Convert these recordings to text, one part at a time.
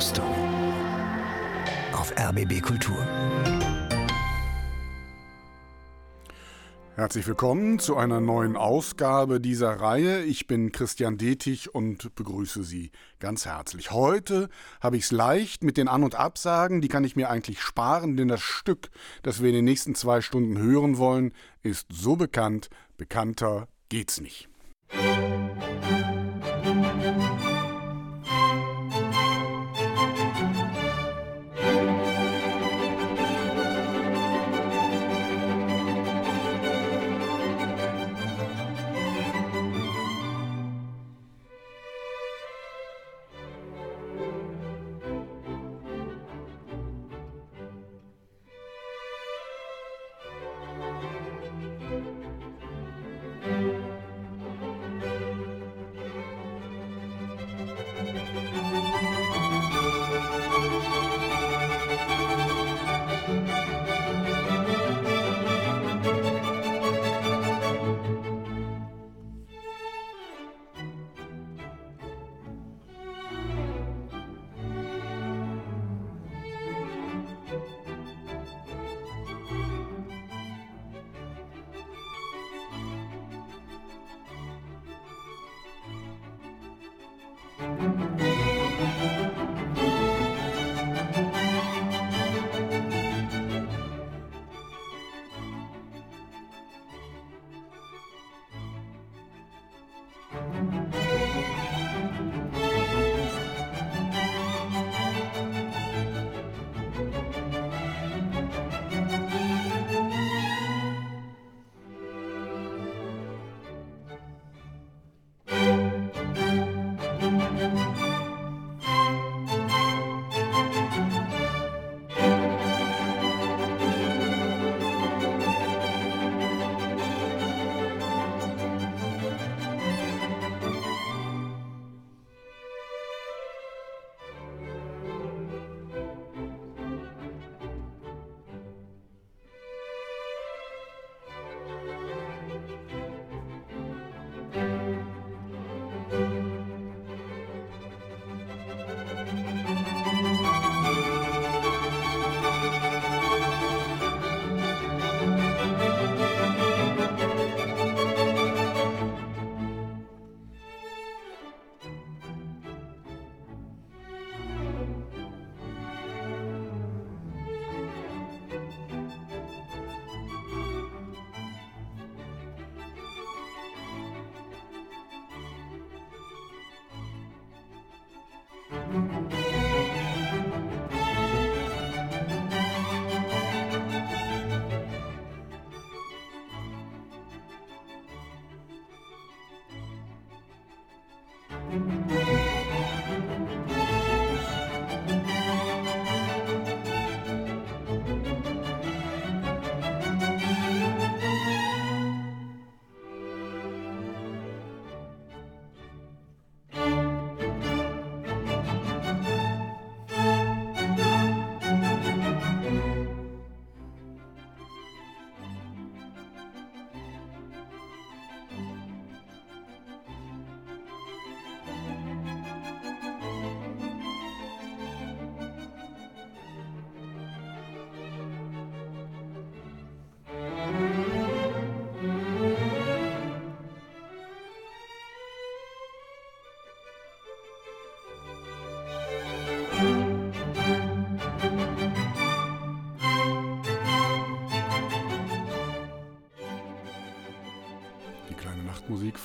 Apostel auf RBB Kultur. Herzlich willkommen zu einer neuen Ausgabe dieser Reihe. Ich bin Christian Detig und begrüße Sie ganz herzlich. Heute habe ich es leicht mit den An- und Absagen, die kann ich mir eigentlich sparen, denn das Stück, das wir in den nächsten zwei Stunden hören wollen, ist so bekannt, bekannter geht's nicht. Musik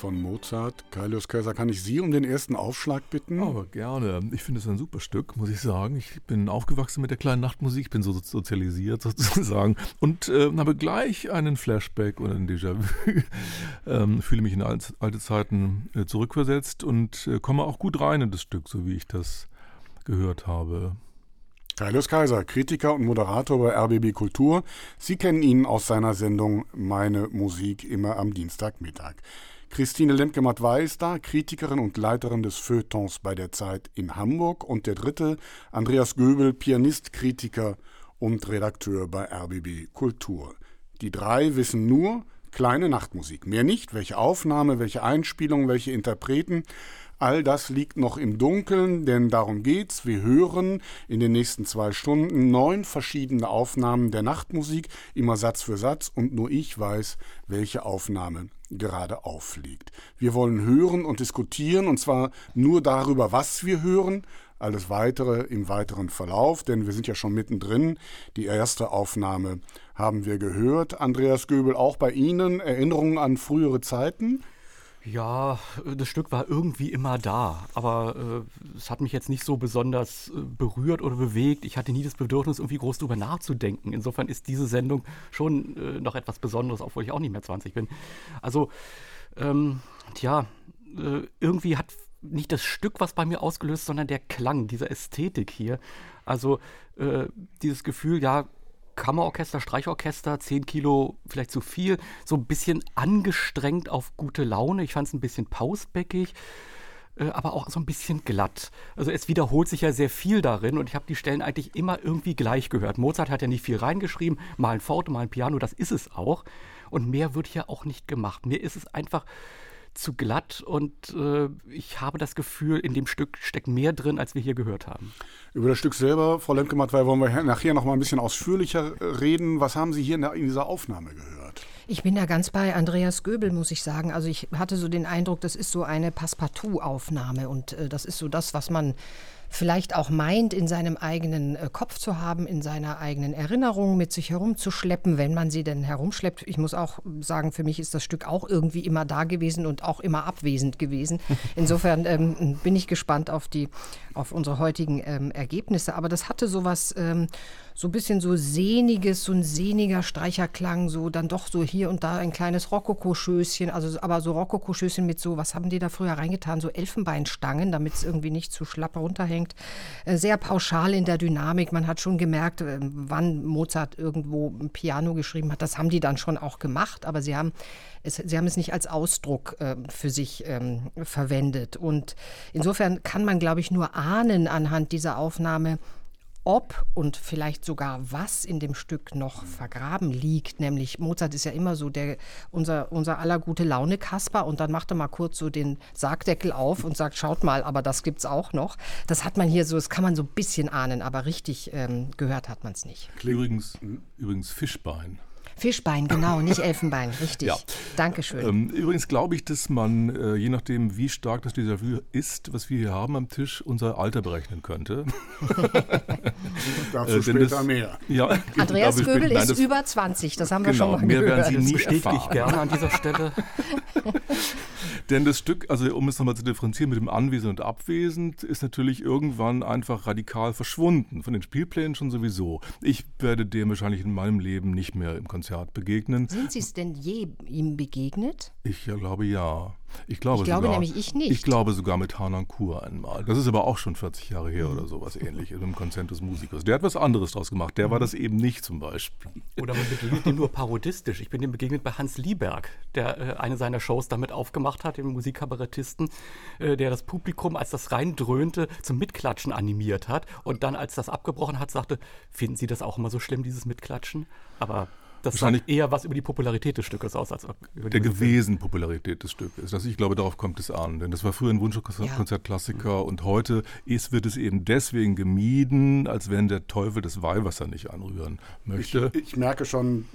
von Mozart. Kaius Kaiser, kann ich Sie um den ersten Aufschlag bitten? Aber gerne. Ich finde es ein super Stück, muss ich sagen. Ich bin aufgewachsen mit der kleinen Nachtmusik, ich bin so sozialisiert sozusagen und äh, habe gleich einen Flashback und ein Déjà-vu. ähm, fühle mich in alte Zeiten äh, zurückversetzt und äh, komme auch gut rein in das Stück, so wie ich das gehört habe. Kaius Kaiser, Kritiker und Moderator bei RBB Kultur. Sie kennen ihn aus seiner Sendung Meine Musik immer am Dienstagmittag. Christine Lemke-Matt da, Kritikerin und Leiterin des Feuilletons bei der Zeit in Hamburg. Und der dritte, Andreas Göbel, Pianist, Kritiker und Redakteur bei RBB Kultur. Die drei wissen nur, kleine Nachtmusik. Mehr nicht, welche Aufnahme, welche Einspielung, welche Interpreten. All das liegt noch im Dunkeln, denn darum geht's. Wir hören in den nächsten zwei Stunden neun verschiedene Aufnahmen der Nachtmusik, immer Satz für Satz, und nur ich weiß, welche Aufnahme gerade aufliegt. Wir wollen hören und diskutieren, und zwar nur darüber, was wir hören, alles weitere im weiteren Verlauf, denn wir sind ja schon mittendrin. Die erste Aufnahme haben wir gehört. Andreas Göbel, auch bei Ihnen Erinnerungen an frühere Zeiten? Ja, das Stück war irgendwie immer da, aber äh, es hat mich jetzt nicht so besonders äh, berührt oder bewegt. Ich hatte nie das Bedürfnis, irgendwie groß drüber nachzudenken. Insofern ist diese Sendung schon äh, noch etwas Besonderes, obwohl ich auch nicht mehr 20 bin. Also, ähm, tja, äh, irgendwie hat nicht das Stück was bei mir ausgelöst, sondern der Klang, diese Ästhetik hier. Also äh, dieses Gefühl, ja, Kammerorchester, Streichorchester, 10 Kilo vielleicht zu viel, so ein bisschen angestrengt auf gute Laune. Ich fand es ein bisschen pausbäckig, äh, aber auch so ein bisschen glatt. Also es wiederholt sich ja sehr viel darin und ich habe die Stellen eigentlich immer irgendwie gleich gehört. Mozart hat ja nicht viel reingeschrieben, mal ein Forte, mal ein Piano, das ist es auch. Und mehr wird ja auch nicht gemacht. Mir ist es einfach zu glatt und äh, ich habe das Gefühl, in dem Stück steckt mehr drin, als wir hier gehört haben. Über das Stück selber, Frau Lemke-Mattwey, wollen wir nachher noch mal ein bisschen ausführlicher äh, reden. Was haben Sie hier in, der, in dieser Aufnahme gehört? Ich bin da ganz bei Andreas Göbel, muss ich sagen. Also ich hatte so den Eindruck, das ist so eine Passepartout-Aufnahme und äh, das ist so das, was man vielleicht auch meint, in seinem eigenen äh, Kopf zu haben, in seiner eigenen Erinnerung mit sich herumzuschleppen, wenn man sie denn herumschleppt. Ich muss auch sagen, für mich ist das Stück auch irgendwie immer da gewesen und auch immer abwesend gewesen. Insofern ähm, bin ich gespannt auf die, auf unsere heutigen ähm, Ergebnisse. Aber das hatte sowas ähm, so ein bisschen so sehniges, so ein sehniger Streicherklang, so dann doch so hier und da ein kleines Rokokoschößchen, also aber so Rokokoschößchen mit so, was haben die da früher reingetan, so Elfenbeinstangen, damit es irgendwie nicht zu schlapp runterhängt. Äh, sehr pauschal in der Dynamik, man hat schon gemerkt, äh, wann Mozart irgendwo ein Piano geschrieben hat, das haben die dann schon auch gemacht, aber sie haben es, sie haben es nicht als Ausdruck äh, für sich ähm, verwendet. Und insofern kann man, glaube ich, nur ahnen anhand dieser Aufnahme, ob und vielleicht sogar was in dem Stück noch vergraben liegt. Nämlich Mozart ist ja immer so der, unser, unser aller gute Laune Kasper und dann macht er mal kurz so den Sargdeckel auf und sagt, schaut mal, aber das gibt's auch noch. Das hat man hier so, das kann man so ein bisschen ahnen, aber richtig ähm, gehört hat man es nicht. Übrigens, übrigens Fischbein. Fischbein, genau, nicht Elfenbein, richtig. Ja. Dankeschön. Ähm, übrigens glaube ich, dass man, äh, je nachdem, wie stark das Déjà-vu ist, was wir hier haben am Tisch, unser Alter berechnen könnte. Dazu äh, später das, mehr. Ja, Andreas Göbel ist das, über 20, das haben wir genau, schon mal mehr gehört. Werden Sie nie das bestätige ich gerne an dieser Stelle. Denn das Stück, also um es nochmal zu differenzieren mit dem Anwesend und Abwesend, ist natürlich irgendwann einfach radikal verschwunden. Von den Spielplänen schon sowieso. Ich werde dem wahrscheinlich in meinem Leben nicht mehr im Konzert begegnen. Sind Sie es denn je ihm begegnet? Ich glaube ja. Ich glaube, ich glaube sogar, nämlich ich nicht. Ich glaube sogar mit Hanan Kur einmal. Das ist aber auch schon 40 Jahre her oder sowas ähnliches, im Konzert des Musikers. Der hat was anderes draus gemacht. Der war das eben nicht zum Beispiel. Oder man begegnet ihm nur parodistisch. Ich bin dem begegnet bei Hans Lieberg, der äh, eine seiner Shows damit aufgemacht hat, dem Musikkabarettisten, äh, der das Publikum, als das reindröhnte, zum Mitklatschen animiert hat und dann, als das abgebrochen hat, sagte, finden Sie das auch immer so schlimm, dieses Mitklatschen? Aber das sagt eher was über die Popularität des Stückes aus, als über die Der gewesen Popularität des Stückes. Also ich glaube, darauf kommt es an. Denn das war früher ein Wunschkonzertklassiker ja. und heute ist, wird es eben deswegen gemieden, als wenn der Teufel das Weihwasser nicht anrühren möchte. Ich, ich merke schon,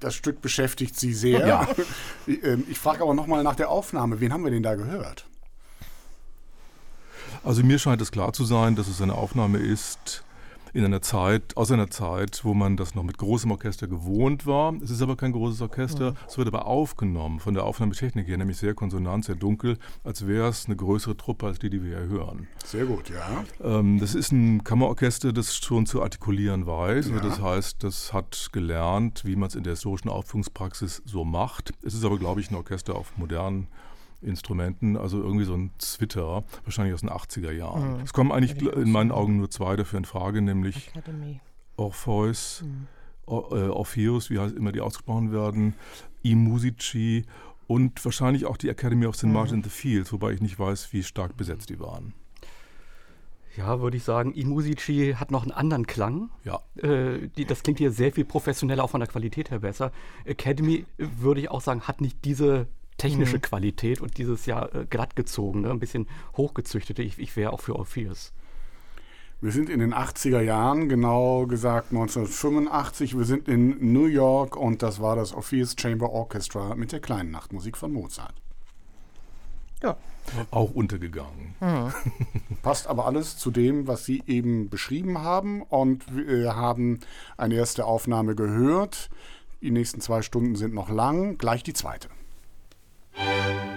das Stück beschäftigt Sie sehr. Ja. Ich, ähm, ich frage aber nochmal nach der Aufnahme. Wen haben wir denn da gehört? Also mir scheint es klar zu sein, dass es eine Aufnahme ist, in einer Zeit, aus einer Zeit, wo man das noch mit großem Orchester gewohnt war. Es ist aber kein großes Orchester. Mhm. Es wird aber aufgenommen von der Aufnahmetechnik her, nämlich sehr konsonant, sehr dunkel, als wäre es eine größere Truppe als die, die wir hier hören. Sehr gut, ja. Ähm, das ist ein Kammerorchester, das schon zu artikulieren weiß. Ja. Also das heißt, das hat gelernt, wie man es in der historischen Aufführungspraxis so macht. Es ist aber, glaube ich, ein Orchester auf modernen Instrumenten, also irgendwie so ein Zwitter, wahrscheinlich aus den 80er Jahren. Mhm. Es kommen eigentlich in meinen Augen nur zwei dafür in Frage, nämlich Academy. Orpheus, mhm. Or, Orpheus, wie heißt immer die ausgesprochen werden, I Musici und wahrscheinlich auch die Academy of St. Mhm. Martin in the Fields, wobei ich nicht weiß, wie stark besetzt die waren. Ja, würde ich sagen, Imusici hat noch einen anderen Klang. Ja. Äh, die, das klingt hier sehr viel professioneller, auch von der Qualität her besser. Academy, äh, würde ich auch sagen, hat nicht diese technische mhm. Qualität und dieses ja äh, glattgezogene, ein bisschen hochgezüchtete. Ich, ich wäre auch für Orpheus. Wir sind in den 80er Jahren, genau gesagt 1985. Wir sind in New York und das war das Orpheus Chamber Orchestra mit der kleinen Nachtmusik von Mozart. Ja. Auch untergegangen. Mhm. Passt aber alles zu dem, was Sie eben beschrieben haben. Und wir haben eine erste Aufnahme gehört. Die nächsten zwei Stunden sind noch lang. Gleich die zweite. Música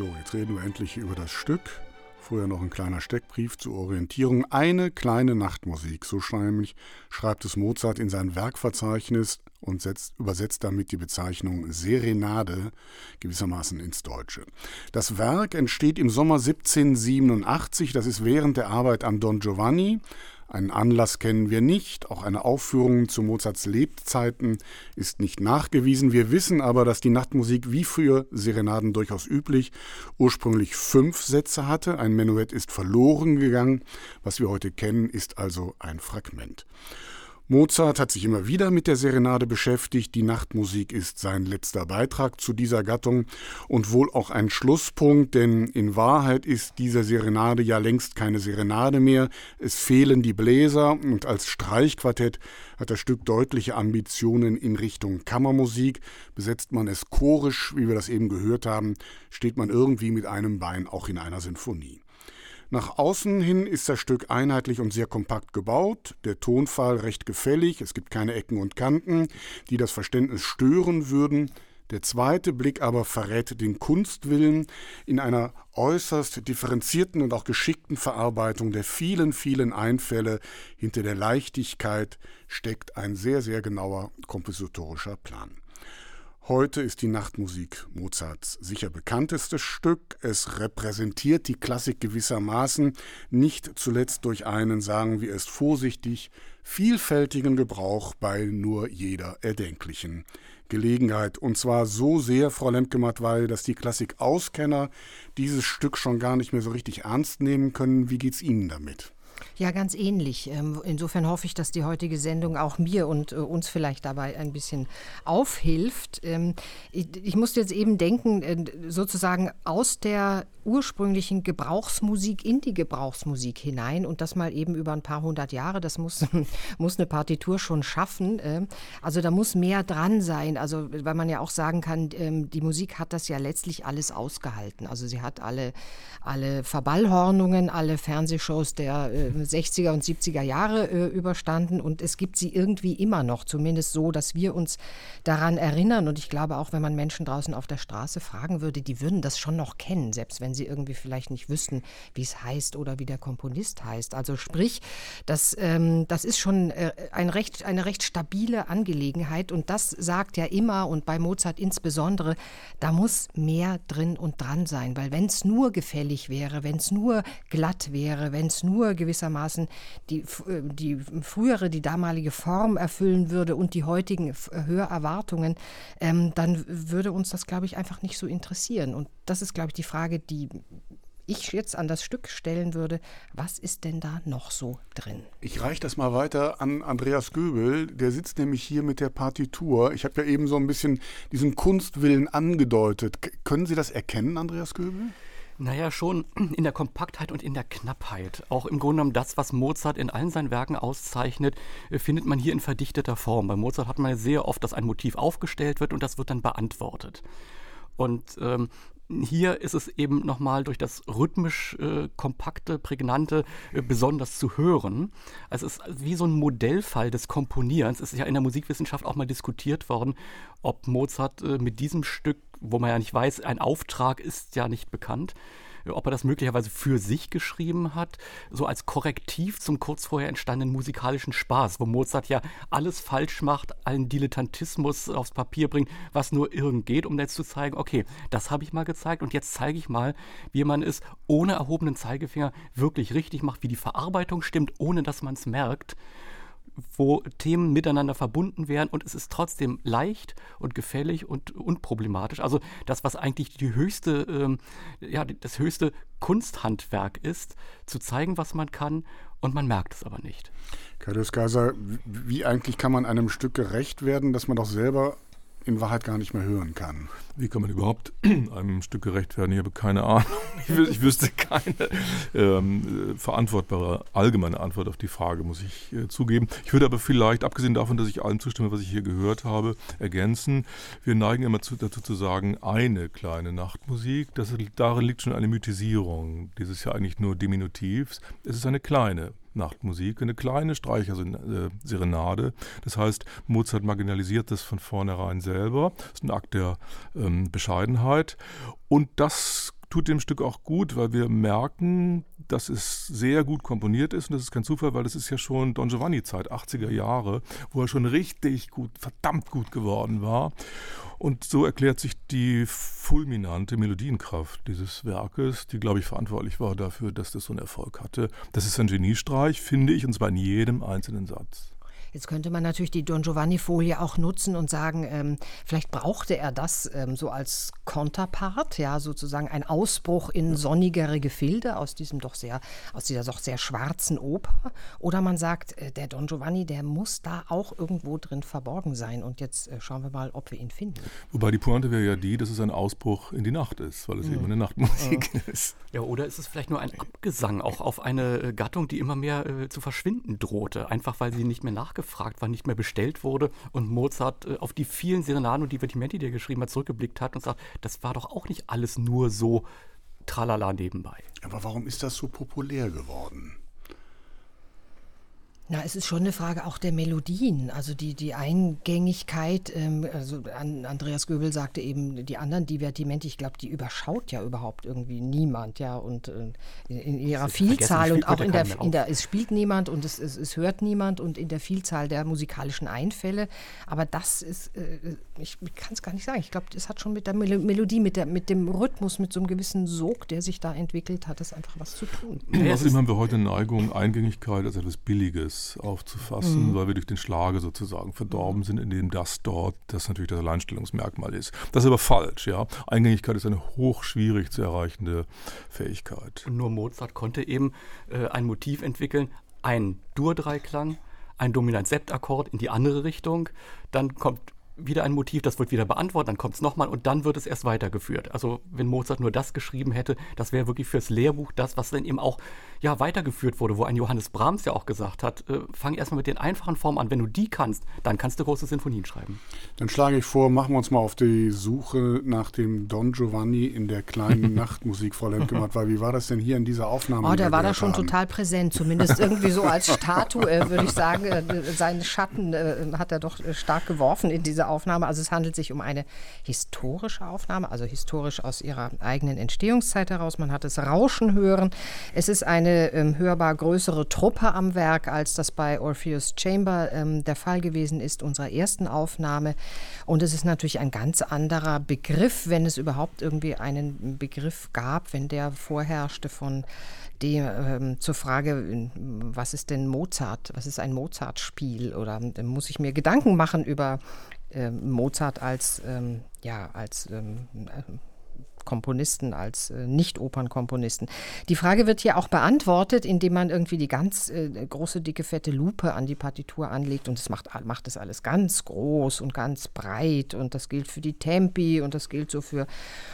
So, jetzt reden wir endlich über das Stück. Vorher noch ein kleiner Steckbrief zur Orientierung. Eine kleine Nachtmusik, so schreibt es Mozart in sein Werkverzeichnis und setzt, übersetzt damit die Bezeichnung Serenade gewissermaßen ins Deutsche. Das Werk entsteht im Sommer 1787, das ist während der Arbeit an Don Giovanni, einen Anlass kennen wir nicht, auch eine Aufführung zu Mozarts Lebzeiten ist nicht nachgewiesen. Wir wissen aber, dass die Nachtmusik wie für Serenaden durchaus üblich ursprünglich fünf Sätze hatte. Ein Menuett ist verloren gegangen. Was wir heute kennen, ist also ein Fragment. Mozart hat sich immer wieder mit der Serenade beschäftigt. Die Nachtmusik ist sein letzter Beitrag zu dieser Gattung und wohl auch ein Schlusspunkt, denn in Wahrheit ist diese Serenade ja längst keine Serenade mehr. Es fehlen die Bläser und als Streichquartett hat das Stück deutliche Ambitionen in Richtung Kammermusik. Besetzt man es chorisch, wie wir das eben gehört haben, steht man irgendwie mit einem Bein auch in einer Sinfonie. Nach außen hin ist das Stück einheitlich und sehr kompakt gebaut, der Tonfall recht gefällig, es gibt keine Ecken und Kanten, die das Verständnis stören würden. Der zweite Blick aber verrät den Kunstwillen in einer äußerst differenzierten und auch geschickten Verarbeitung der vielen, vielen Einfälle. Hinter der Leichtigkeit steckt ein sehr, sehr genauer kompositorischer Plan. Heute ist die Nachtmusik Mozarts sicher bekanntestes Stück. Es repräsentiert die Klassik gewissermaßen, nicht zuletzt durch einen, sagen wir es vorsichtig, vielfältigen Gebrauch bei nur jeder erdenklichen Gelegenheit. Und zwar so sehr, Frau Lemke-Matwei, dass die Klassik-Auskenner dieses Stück schon gar nicht mehr so richtig ernst nehmen können. Wie geht's Ihnen damit? Ja, ganz ähnlich. Ähm, insofern hoffe ich, dass die heutige Sendung auch mir und äh, uns vielleicht dabei ein bisschen aufhilft. Ähm, ich musste jetzt eben denken, äh, sozusagen aus der ursprünglichen Gebrauchsmusik in die Gebrauchsmusik hinein und das mal eben über ein paar hundert Jahre. Das muss, muss eine Partitur schon schaffen. Ähm, also da muss mehr dran sein. Also weil man ja auch sagen kann, die Musik hat das ja letztlich alles ausgehalten. Also sie hat alle, alle Verballhornungen, alle Fernsehshows der 60er und 70er Jahre äh, überstanden und es gibt sie irgendwie immer noch, zumindest so, dass wir uns daran erinnern. Und ich glaube auch, wenn man Menschen draußen auf der Straße fragen würde, die würden das schon noch kennen, selbst wenn sie irgendwie vielleicht nicht wüssten, wie es heißt oder wie der Komponist heißt. Also sprich, das, ähm, das ist schon äh, ein recht, eine recht stabile Angelegenheit und das sagt ja immer und bei Mozart insbesondere, da muss mehr drin und dran sein, weil wenn es nur gefällig wäre, wenn es nur glatt wäre, wenn es nur gewissermaßen die, äh, die frühere, die damalige Form erfüllen würde und die heutigen Hörerwartungen, ähm, dann würde uns das, glaube ich, einfach nicht so interessieren. Und das ist, glaube ich, die Frage, die ich jetzt an das Stück stellen würde, was ist denn da noch so drin? Ich reiche das mal weiter an Andreas Göbel, der sitzt nämlich hier mit der Partitur. Ich habe ja eben so ein bisschen diesen Kunstwillen angedeutet. K können Sie das erkennen, Andreas Göbel? Naja, schon in der Kompaktheit und in der Knappheit. Auch im Grunde genommen das, was Mozart in allen seinen Werken auszeichnet, äh, findet man hier in verdichteter Form. Bei Mozart hat man ja sehr oft, dass ein Motiv aufgestellt wird und das wird dann beantwortet. Und ähm, hier ist es eben nochmal durch das rhythmisch äh, kompakte, prägnante äh, besonders zu hören. Also es ist wie so ein Modellfall des Komponierens. Es ist ja in der Musikwissenschaft auch mal diskutiert worden, ob Mozart äh, mit diesem Stück wo man ja nicht weiß, ein Auftrag ist ja nicht bekannt, ob er das möglicherweise für sich geschrieben hat, so als Korrektiv zum kurz vorher entstandenen musikalischen Spaß, wo Mozart ja alles falsch macht, allen Dilettantismus aufs Papier bringt, was nur irgend geht, um jetzt zu zeigen, okay, das habe ich mal gezeigt und jetzt zeige ich mal, wie man es ohne erhobenen Zeigefinger wirklich richtig macht, wie die Verarbeitung stimmt, ohne dass man es merkt wo Themen miteinander verbunden werden und es ist trotzdem leicht und gefällig und unproblematisch. Also das, was eigentlich die höchste, ähm, ja, das höchste Kunsthandwerk ist, zu zeigen, was man kann und man merkt es aber nicht. Kaius Kaiser, wie eigentlich kann man einem Stück gerecht werden, dass man doch selber in Wahrheit gar nicht mehr hören kann. Wie kann man überhaupt einem Stück gerecht werden? Ich habe keine Ahnung. Ich, wüsste keine ähm, verantwortbare allgemeine Antwort auf die Frage, muss ich äh, zugeben. Ich würde aber vielleicht, abgesehen davon, dass ich allem zustimme, was ich hier gehört habe, ergänzen. Wir neigen immer zu, dazu zu sagen, eine kleine Nachtmusik. Das, darin liegt schon eine Mythisierung dieses ja eigentlich nur Diminutivs. Es ist eine kleine Nachtmusik, eine kleine Streicherserenade. Das heißt, Mozart marginalisiert das von vornherein selber. Das ist ein Akt der ähm, Bescheidenheit. Und das tut dem Stück auch gut, weil wir merken, dass es sehr gut komponiert ist und das ist kein Zufall, weil das ist ja schon Don Giovanni Zeit, 80er Jahre, wo er schon richtig gut, verdammt gut geworden war. Und so erklärt sich die fulminante Melodienkraft dieses Werkes, die, glaube ich, verantwortlich war dafür, dass das so einen Erfolg hatte. Das ist ein Geniestreich, finde ich, und zwar in jedem einzelnen Satz. Jetzt könnte man natürlich die Don Giovanni-Folie auch nutzen und sagen, ähm, vielleicht brauchte er das ähm, so als Konterpart, ja, sozusagen ein Ausbruch in sonnigere Gefilde aus diesem doch sehr, aus dieser doch sehr schwarzen Oper. Oder man sagt, äh, der Don Giovanni, der muss da auch irgendwo drin verborgen sein. Und jetzt äh, schauen wir mal, ob wir ihn finden. Wobei die Pointe wäre ja die, dass es ein Ausbruch in die Nacht ist, weil es mhm. eben eine Nachtmusik mhm. ist. Ja, oder ist es vielleicht nur ein Abgesang auch auf eine äh, Gattung, die immer mehr äh, zu verschwinden drohte, einfach weil sie nicht mehr nachgefragt nachgefragt war, nicht mehr bestellt wurde und Mozart äh, auf die vielen Serenaden und Divertimenti, die er geschrieben hat, zurückgeblickt hat und sagt, das war doch auch nicht alles nur so tralala nebenbei. Aber warum ist das so populär geworden? Na, es ist schon eine Frage auch der Melodien, also die, die Eingängigkeit. Ähm, also Andreas Göbel sagte eben, die anderen Divertimente, ich glaube, die überschaut ja überhaupt irgendwie niemand, ja, und äh, in ihrer Vielzahl und auch in der, in der, es spielt niemand und es, es, es, hört niemand und in der Vielzahl der musikalischen Einfälle. Aber das ist, äh, ich kann es gar nicht sagen. Ich glaube, das hat schon mit der Melodie, mit, der, mit dem Rhythmus, mit so einem gewissen Sog, der sich da entwickelt hat, das einfach was zu tun. Außerdem haben wir heute eine Neigung, Eingängigkeit als etwas Billiges Aufzufassen, mhm. weil wir durch den Schlager sozusagen verdorben sind, indem das dort das natürlich das Alleinstellungsmerkmal ist. Das ist aber falsch, ja. Eingängigkeit ist eine hochschwierig zu erreichende Fähigkeit. Und nur Mozart konnte eben äh, ein Motiv entwickeln, ein Dur-Dreiklang, ein Dominant-Septakkord in die andere Richtung, dann kommt wieder ein Motiv, das wird wieder beantwortet, dann kommt es nochmal und dann wird es erst weitergeführt. Also wenn Mozart nur das geschrieben hätte, das wäre wirklich fürs Lehrbuch das, was dann eben auch ja, weitergeführt wurde, wo ein Johannes Brahms ja auch gesagt hat, äh, fang erstmal mit den einfachen Formen an. Wenn du die kannst, dann kannst du große Sinfonien schreiben. Dann schlage ich vor, machen wir uns mal auf die Suche nach dem Don Giovanni in der kleinen Nachtmusik, Frau Lemke-Matt, weil wie war das denn hier in dieser Aufnahme? Oh, der war da schon haben? total präsent, zumindest irgendwie so als Statue, äh, würde ich sagen. Äh, seinen Schatten äh, hat er doch stark geworfen in dieser Aufnahme. Also es handelt sich um eine historische Aufnahme, also historisch aus ihrer eigenen Entstehungszeit heraus. Man hat es rauschen hören. Es ist eine ähm, hörbar größere Truppe am Werk, als das bei Orpheus Chamber ähm, der Fall gewesen ist, unserer ersten Aufnahme. Und es ist natürlich ein ganz anderer Begriff, wenn es überhaupt irgendwie einen Begriff gab, wenn der vorherrschte von die, ähm, zur Frage, was ist denn Mozart? Was ist ein Mozart-Spiel? Oder äh, muss ich mir Gedanken machen über äh, Mozart als, ähm, ja, als ähm, Komponisten, als äh, Nicht-Opernkomponisten. Die Frage wird hier auch beantwortet, indem man irgendwie die ganz äh, große, dicke, fette Lupe an die Partitur anlegt und das macht, macht das alles ganz groß und ganz breit und das gilt für die Tempi und das gilt so für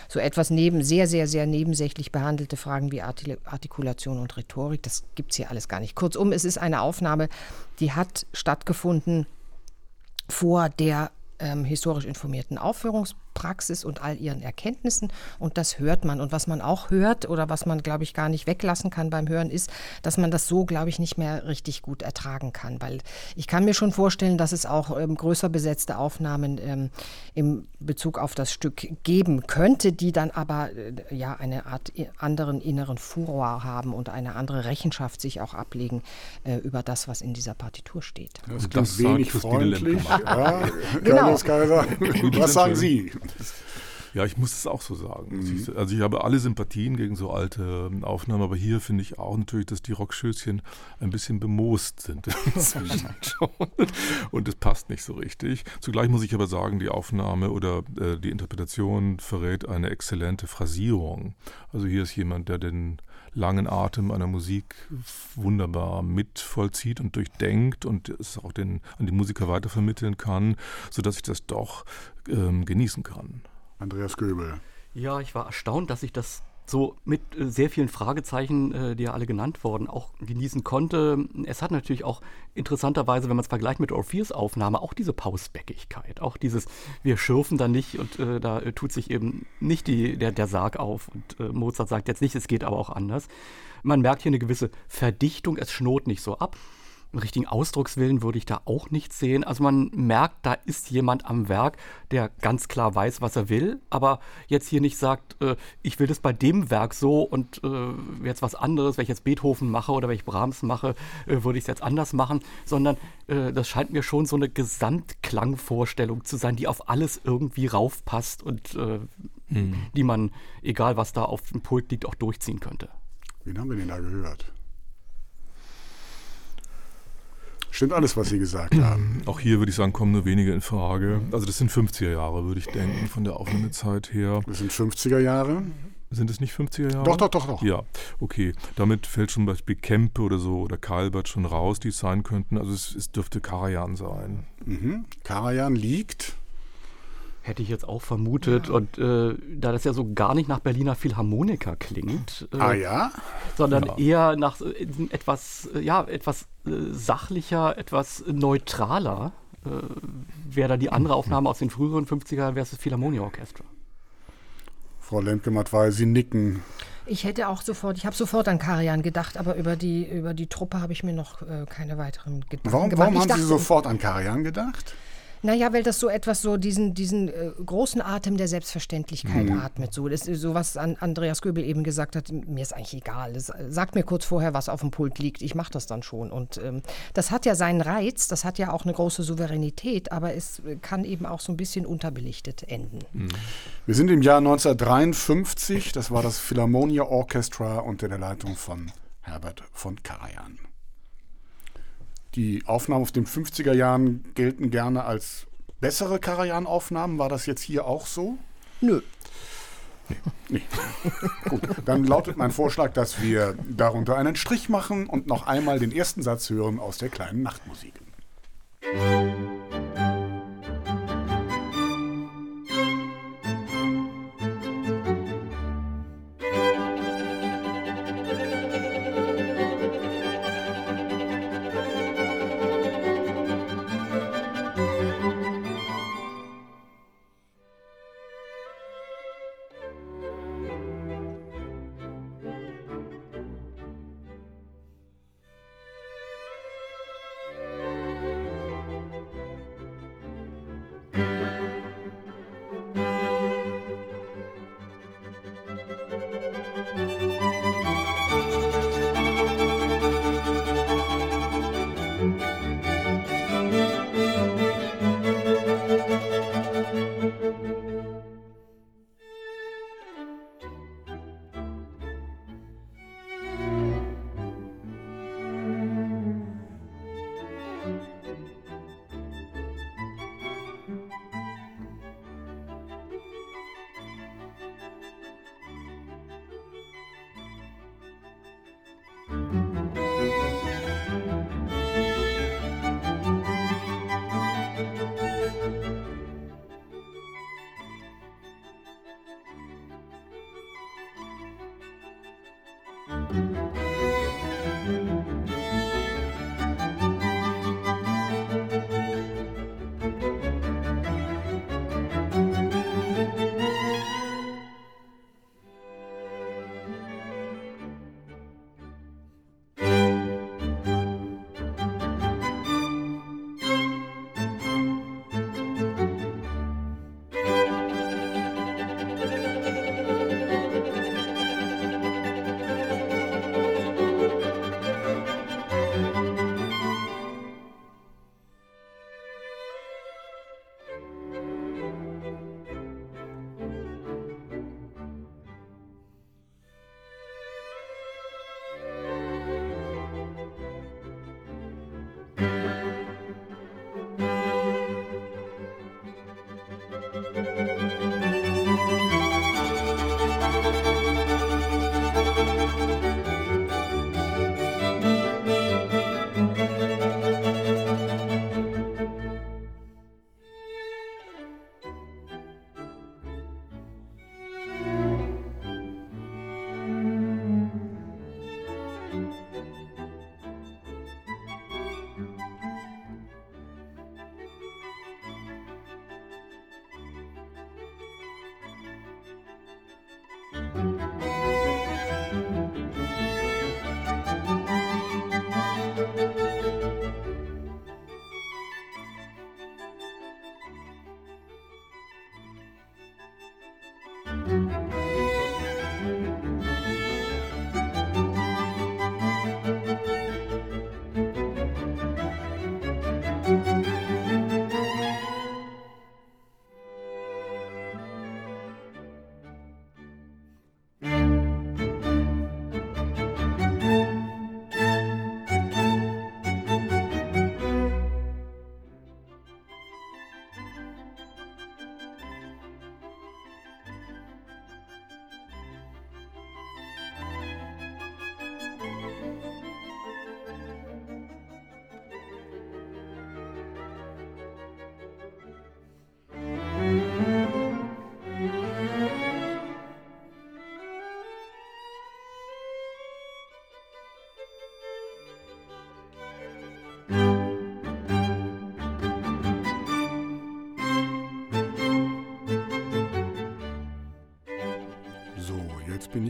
so etwas neben, sehr, sehr, sehr nebensächlich behandelte Fragen wie Artikulation und Rhetorik. Das gibt es hier alles gar nicht. Kurzum, es ist eine Aufnahme, die hat stattgefunden vor der ähm, historisch informierten Aufführungspraxis und all ihren Erkenntnissen. Und das hört man. Und was man auch hört oder was man, glaube ich, gar nicht weglassen kann beim Hören, ist, dass man das so, glaube ich, nicht mehr richtig gut ertragen kann. Weil ich kann mir schon vorstellen, dass es auch ähm, größer besetzte Aufnahmen ähm, im Bezug auf das Stück geben könnte, die dann aber äh, ja eine Art anderen inneren Furor haben und eine andere Rechenschaft sich auch ablegen äh, über das, was in dieser Partitur steht. Das klingt das wenig freundlich. Ja, genau. Carlos Kaiser. Was sagen Sie? Ja, ich muss es auch so sagen. Mhm. Also ich habe alle Sympathien gegen so alte ähm, Aufnahmen, aber hier finde ich auch natürlich, dass die Rockschößchen ein bisschen bemoost sind Und es passt nicht so richtig. Zugleich muss ich aber sagen, die Aufnahme oder äh, die Interpretation verrät eine exzellente Phrasierung. Also hier ist jemand, der den langen Atem einer Musik wunderbar mit vollzieht und durchdenkt und es auch den, an die Musiker weitervermitteln kann, sodass ich das doch ähm, genießen kann. Andreas Göbel. Ja, ich war erstaunt, dass ich das so mit äh, sehr vielen Fragezeichen, äh, die ja alle genannt wurden, auch genießen konnte. Es hat natürlich auch interessanterweise, wenn man es vergleicht mit Orpheus Aufnahme, auch diese Pausbäckigkeit, auch dieses, wir schürfen da nicht und äh, da äh, tut sich eben nicht die, der, der Sarg auf und äh, Mozart sagt jetzt nicht, es geht aber auch anders. Man merkt hier eine gewisse Verdichtung, es schnurrt nicht so ab einen richtigen Ausdruckswillen würde ich da auch nicht sehen. Also man merkt, da ist jemand am Werk, der ganz klar weiß, was er will, aber jetzt hier nicht sagt, äh, ich will das bei dem Werk so und äh, jetzt was anderes, wenn ich jetzt Beethoven mache oder wenn ich Brahms mache, äh, würde ich es jetzt anders machen, sondern äh, das scheint mir schon so eine Gesamtklangvorstellung zu sein, die auf alles irgendwie raufpasst und mhm. die man, egal was da auf dem Pult liegt, auch durchziehen könnte. Wen haben wir denn da gehört? Stimmt alles, was Sie gesagt haben. Auch hier würde ich sagen, kommen nur wenige in Frage. Also das sind 50er Jahre, würde ich denken, von der Aufnahmezeit her. Das sind 50er Jahre. Sind es nicht 50er Jahre? Doch, doch, doch, doch. Ja, okay. Damit fällt zum Beispiel Kempe oder so oder Kalbert schon raus, die es sein könnten. Also es, es dürfte Karajan sein. Mhm. Karajan liegt Hätte ich jetzt auch vermutet. Ja. Und äh, da das ja so gar nicht nach Berliner Philharmoniker klingt. Äh, ah ja? Sondern ja. eher nach äh, etwas, äh, ja, etwas äh, sachlicher, etwas neutraler. Äh, wäre da die andere mhm. Aufnahme aus den früheren 50er, wäre es das Philharmonia-Orchester. Frau Lemke-Matt, weil Sie nicken. Ich hätte auch sofort, ich habe sofort an Karian gedacht, aber über die, über die Truppe habe ich mir noch äh, keine weiteren Gedanken warum, gemacht. Warum haben dachte, Sie sofort an Karian gedacht? Naja, weil das so etwas so diesen, diesen äh, großen Atem der Selbstverständlichkeit mhm. atmet. So, das ist so was an Andreas Göbel eben gesagt hat, mir ist eigentlich egal. Das, sagt mir kurz vorher, was auf dem Pult liegt, ich mache das dann schon. Und ähm, das hat ja seinen Reiz, das hat ja auch eine große Souveränität, aber es kann eben auch so ein bisschen unterbelichtet enden. Mhm. Wir sind im Jahr 1953, das war das Philharmonia Orchestra unter der Leitung von Herbert von Karajan. Die Aufnahmen auf den 50er Jahren gelten gerne als bessere Karajan-Aufnahmen. War das jetzt hier auch so? Nö. Nee, nee. Gut, dann lautet mein Vorschlag, dass wir darunter einen Strich machen und noch einmal den ersten Satz hören aus der kleinen Nachtmusik. bin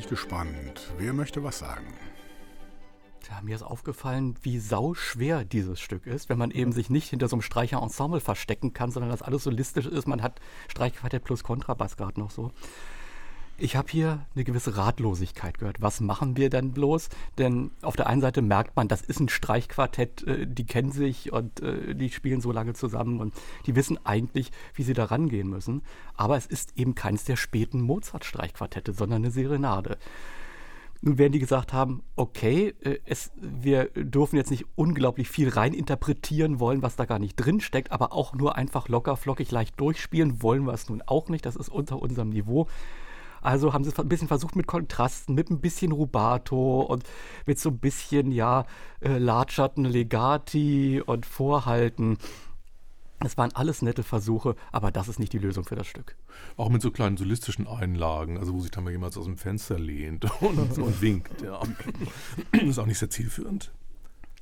ich gespannt. Wer möchte was sagen? Ja, mir ist aufgefallen, wie sauschwer dieses Stück ist, wenn man eben sich nicht hinter so einem Streicherensemble verstecken kann, sondern das alles solistisch ist. Man hat Streichquartett plus Kontrabass gerade noch so. Ich habe hier eine gewisse Ratlosigkeit gehört. Was machen wir denn bloß? Denn auf der einen Seite merkt man, das ist ein Streichquartett, äh, die kennen sich und äh, die spielen so lange zusammen und die wissen eigentlich, wie sie da rangehen müssen. Aber es ist eben keins der späten Mozart-Streichquartette, sondern eine Serenade. Nun werden die gesagt haben, okay, äh, es, wir dürfen jetzt nicht unglaublich viel reininterpretieren wollen, was da gar nicht drin steckt, aber auch nur einfach locker, flockig, leicht durchspielen wollen wir es nun auch nicht. Das ist unter unserem Niveau. Also haben sie es ein bisschen versucht mit Kontrasten, mit ein bisschen Rubato und mit so ein bisschen, ja, äh, Latschatten, Legati und Vorhalten. Es waren alles nette Versuche, aber das ist nicht die Lösung für das Stück. Auch mit so kleinen solistischen Einlagen, also wo sich dann mal jemand aus dem Fenster lehnt und, und winkt. Ja. Das ist auch nicht sehr zielführend.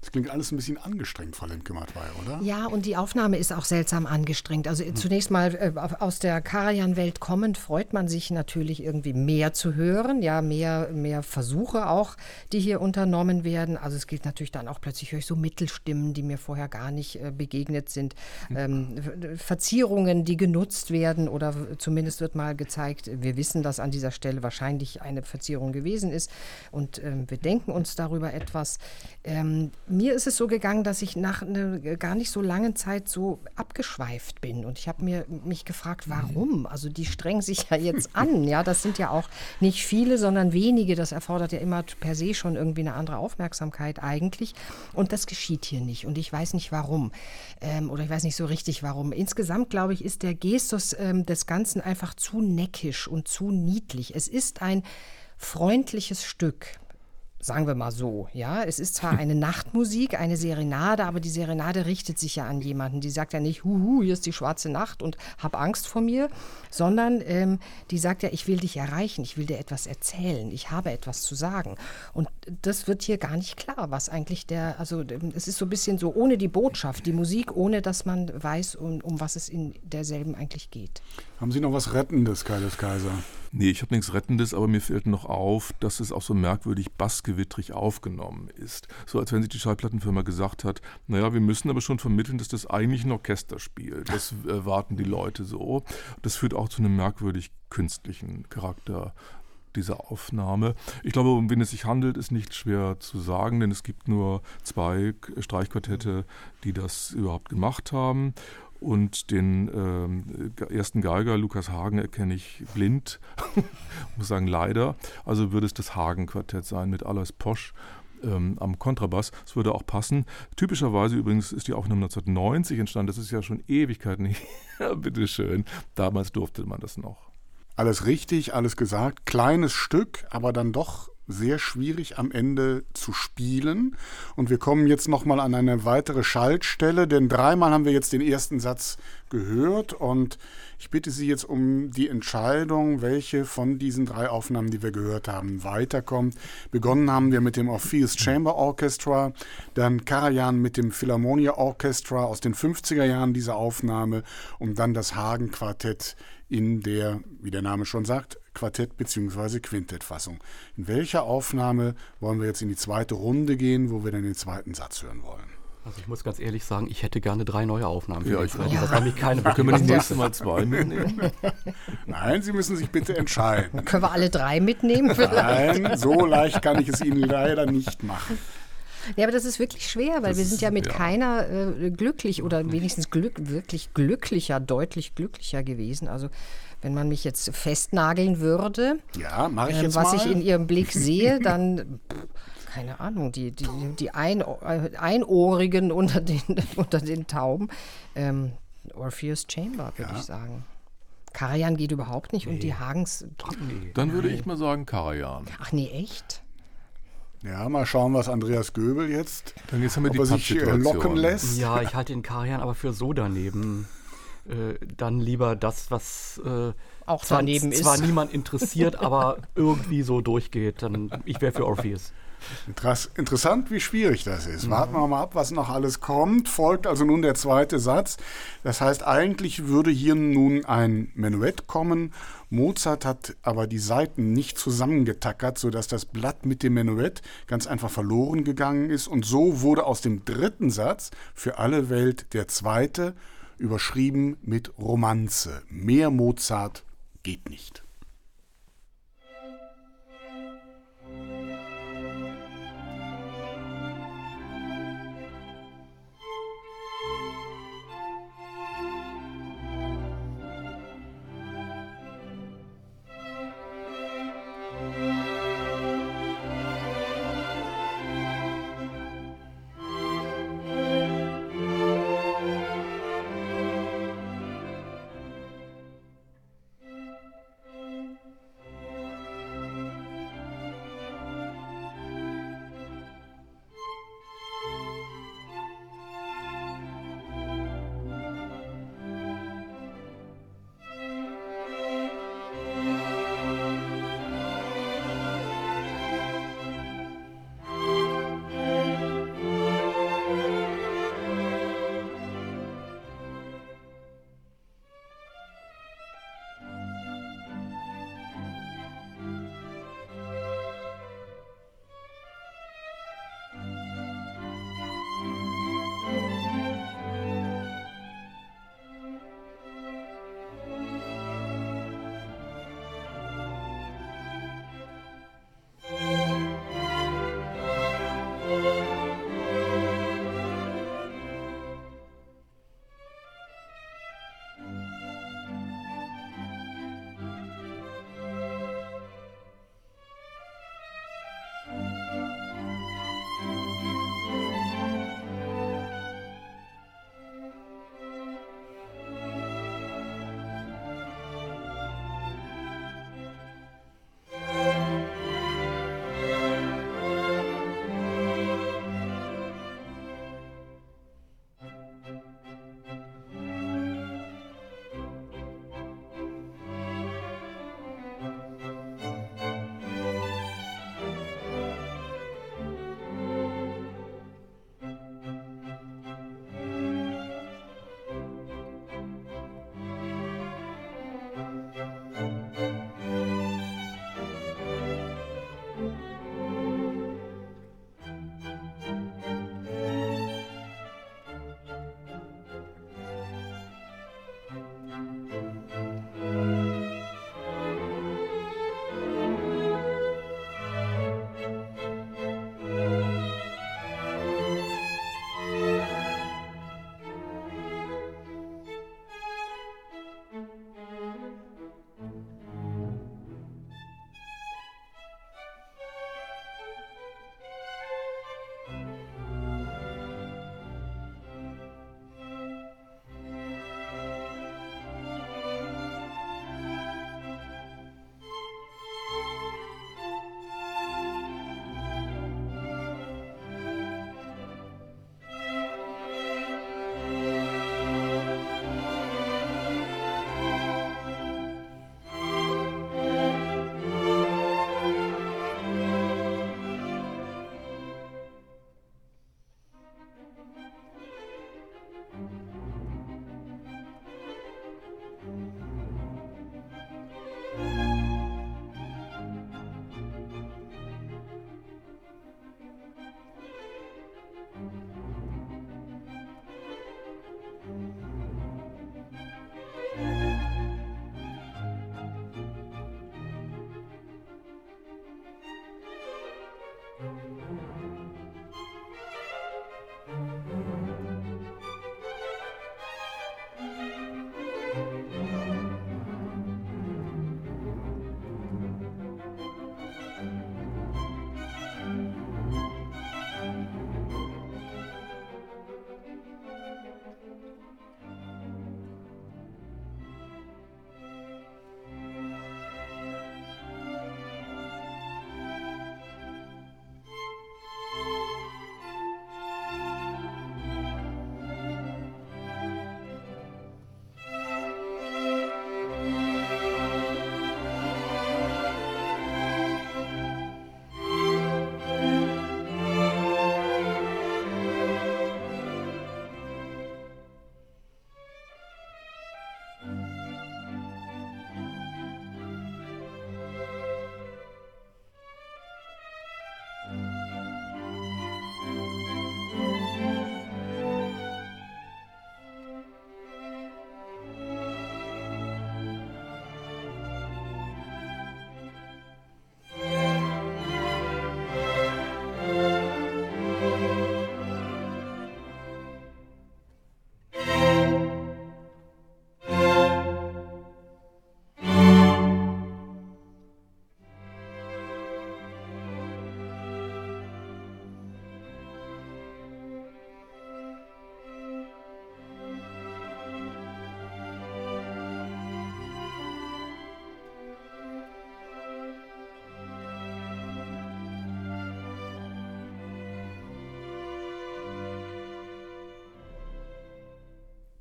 Das klingt alles ein bisschen angestrengt, Frau Lemke-Matwei, oder? Ja, und die Aufnahme ist auch seltsam angestrengt. Also hm. zunächst mal äh, aus der Karajan-Welt kommend freut man sich natürlich irgendwie mehr zu hören, ja, mehr, mehr Versuche auch, die hier unternommen werden. Also es gilt natürlich dann auch plötzlich höre ich so Mittelstimmen, die mir vorher gar nicht äh, begegnet sind, hm. ähm, Verzierungen, die genutzt werden oder zumindest wird mal gezeigt, wir wissen, dass an dieser Stelle wahrscheinlich eine Verzierung gewesen ist und ähm, wir denken uns darüber etwas. Ähm, mir ist es so gegangen, dass ich nach einer gar nicht so langen Zeit so abgeschweift bin. Und ich habe mir mich gefragt, warum? Also die strengen sich ja jetzt an. Ja, das sind ja auch nicht viele, sondern wenige. Das erfordert ja immer per se schon irgendwie eine andere Aufmerksamkeit eigentlich. Und das geschieht hier nicht. Und ich weiß nicht warum. Ähm, oder ich weiß nicht so richtig warum. Insgesamt, glaube ich, ist der Gestus ähm, des Ganzen einfach zu neckisch und zu niedlich. Es ist ein freundliches Stück sagen wir mal so, ja, es ist zwar eine Nachtmusik, eine Serenade, aber die Serenade richtet sich ja an jemanden. Die sagt ja nicht, huhu, hier ist die schwarze Nacht und hab Angst vor mir, sondern ähm, die sagt ja, ich will dich erreichen, ich will dir etwas erzählen, ich habe etwas zu sagen. Und das wird hier gar nicht klar, was eigentlich der, also ähm, es ist so ein bisschen so ohne die Botschaft, die Musik, ohne dass man weiß, um, um was es in derselben eigentlich geht. Haben Sie noch was Rettendes, Kaiser Kaiser? Nee, ich habe nichts Rettendes, aber mir fällt noch auf, dass es auch so merkwürdig bassgewittrig aufgenommen ist. So als wenn sich die Schallplattenfirma gesagt hat, naja, wir müssen aber schon vermitteln, dass das eigentlich ein Orchester spielt. Das erwarten die Leute so. Das führt auch zu einem merkwürdig künstlichen Charakter dieser Aufnahme. Ich glaube, um wen es sich handelt, ist nicht schwer zu sagen, denn es gibt nur zwei Streichquartette, die das überhaupt gemacht haben. Und den ähm, ersten Geiger, Lukas Hagen, erkenne ich blind, muss sagen leider. Also würde es das Hagen-Quartett sein mit Alois Posch ähm, am Kontrabass. Das würde auch passen. Typischerweise übrigens ist die Aufnahme 1990 entstanden. Das ist ja schon Ewigkeiten her. Bitteschön. Damals durfte man das noch. Alles richtig, alles gesagt. Kleines Stück, aber dann doch sehr schwierig am Ende zu spielen. Und wir kommen jetzt nochmal an eine weitere Schaltstelle, denn dreimal haben wir jetzt den ersten Satz gehört und ich bitte Sie jetzt um die Entscheidung, welche von diesen drei Aufnahmen, die wir gehört haben, weiterkommt. Begonnen haben wir mit dem Orpheus Chamber Orchestra, dann Karajan mit dem Philharmonia Orchestra aus den 50er Jahren dieser Aufnahme und dann das Hagen Quartett in der, wie der Name schon sagt, Quartett- bzw. Quintettfassung. In welcher Aufnahme wollen wir jetzt in die zweite Runde gehen, wo wir dann den zweiten Satz hören wollen? Also ich muss ganz ehrlich sagen, ich hätte gerne drei neue Aufnahmen. Ja, ich. Ja. Das haben mich keine Können wir das nächste Mal zwei mitnehmen? Nein, Sie müssen sich bitte entscheiden. Können wir alle drei mitnehmen? Vielleicht? Nein, so leicht kann ich es Ihnen leider nicht machen. Ja, aber das ist wirklich schwer, weil das wir sind ja mit ja. keiner äh, glücklich oder wenigstens glück, wirklich glücklicher, deutlich glücklicher gewesen. Also wenn man mich jetzt festnageln würde, ja, mache ich äh, jetzt was mal. ich in ihrem Blick sehe, dann keine Ahnung, die, die, die Ein äh, Einohrigen unter den, unter den Tauben. Ähm, Orpheus Chamber, würde ja. ich sagen. Karajan geht überhaupt nicht nee. und die Hagens. Nee. Dann würde ich mal sagen Karajan. Ach nee, echt? Ja, mal schauen, was Andreas Göbel jetzt, Dann jetzt haben wir ob er sich äh, locken lässt. Ja, ich halte den Karajan aber für so daneben äh, dann lieber das, was äh, auch zwar, daneben ist. Zwar niemand interessiert, aber irgendwie so durchgeht. Dann, ich wäre für Orpheus. Interessant, wie schwierig das ist. Warten wir mal ab, was noch alles kommt. Folgt also nun der zweite Satz. Das heißt, eigentlich würde hier nun ein Menuett kommen. Mozart hat aber die Saiten nicht zusammengetackert, sodass das Blatt mit dem Menuett ganz einfach verloren gegangen ist. Und so wurde aus dem dritten Satz für alle Welt der zweite überschrieben mit Romanze. Mehr Mozart geht nicht.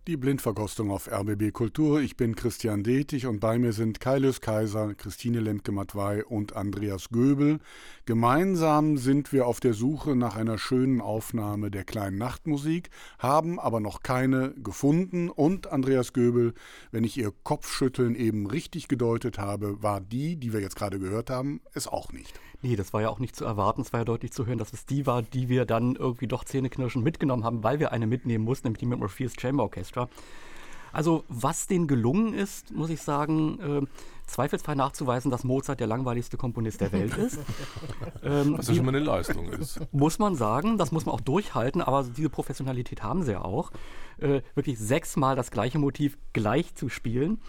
Die Blindverkostung auf RBB Kultur. Ich bin Christian Detig und bei mir sind Kaius Kaiser, Christine Lemke-Matwei und Andreas Göbel. Gemeinsam sind wir auf der Suche nach einer schönen Aufnahme der kleinen Nachtmusik, haben aber noch keine gefunden. Und Andreas Göbel, wenn ich Ihr Kopfschütteln eben richtig gedeutet habe, war die, die wir jetzt gerade gehört haben, es auch nicht. Nee, das war ja auch nicht zu erwarten. Es war ja deutlich zu hören, dass es die war, die wir dann irgendwie doch zähneknirschend mitgenommen haben, weil wir eine mitnehmen mussten, nämlich die mit Morpheus Chamber Orchestra. Also, was denen gelungen ist, muss ich sagen, äh, zweifelsfrei nachzuweisen, dass Mozart der langweiligste Komponist der Welt ist. ähm, was ja schon mal eine Leistung ist. Muss man sagen, das muss man auch durchhalten, aber diese Professionalität haben sie ja auch. Äh, wirklich sechsmal das gleiche Motiv gleich zu spielen.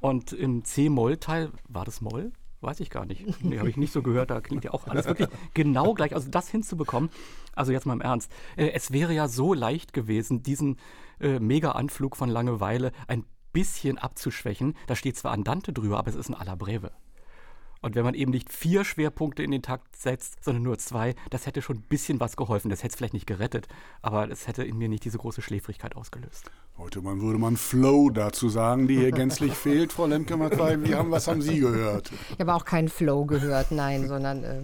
Und im C-Moll-Teil, war das Moll? Weiß ich gar nicht. Nee, habe ich nicht so gehört. Da klingt ja auch alles wirklich genau gleich. Also das hinzubekommen, also jetzt mal im Ernst. Äh, es wäre ja so leicht gewesen, diesen äh, Mega-Anflug von Langeweile ein bisschen abzuschwächen. Da steht zwar Andante drüber, aber es ist ein aller Breve. Und wenn man eben nicht vier Schwerpunkte in den Takt setzt, sondern nur zwei, das hätte schon ein bisschen was geholfen. Das hätte es vielleicht nicht gerettet, aber es hätte in mir nicht diese große Schläfrigkeit ausgelöst. Heute man, würde man Flow dazu sagen, die hier gänzlich fehlt, Frau Lemke-Matwei. Wie haben, was haben Sie gehört? Ich habe auch keinen Flow gehört, nein, sondern äh,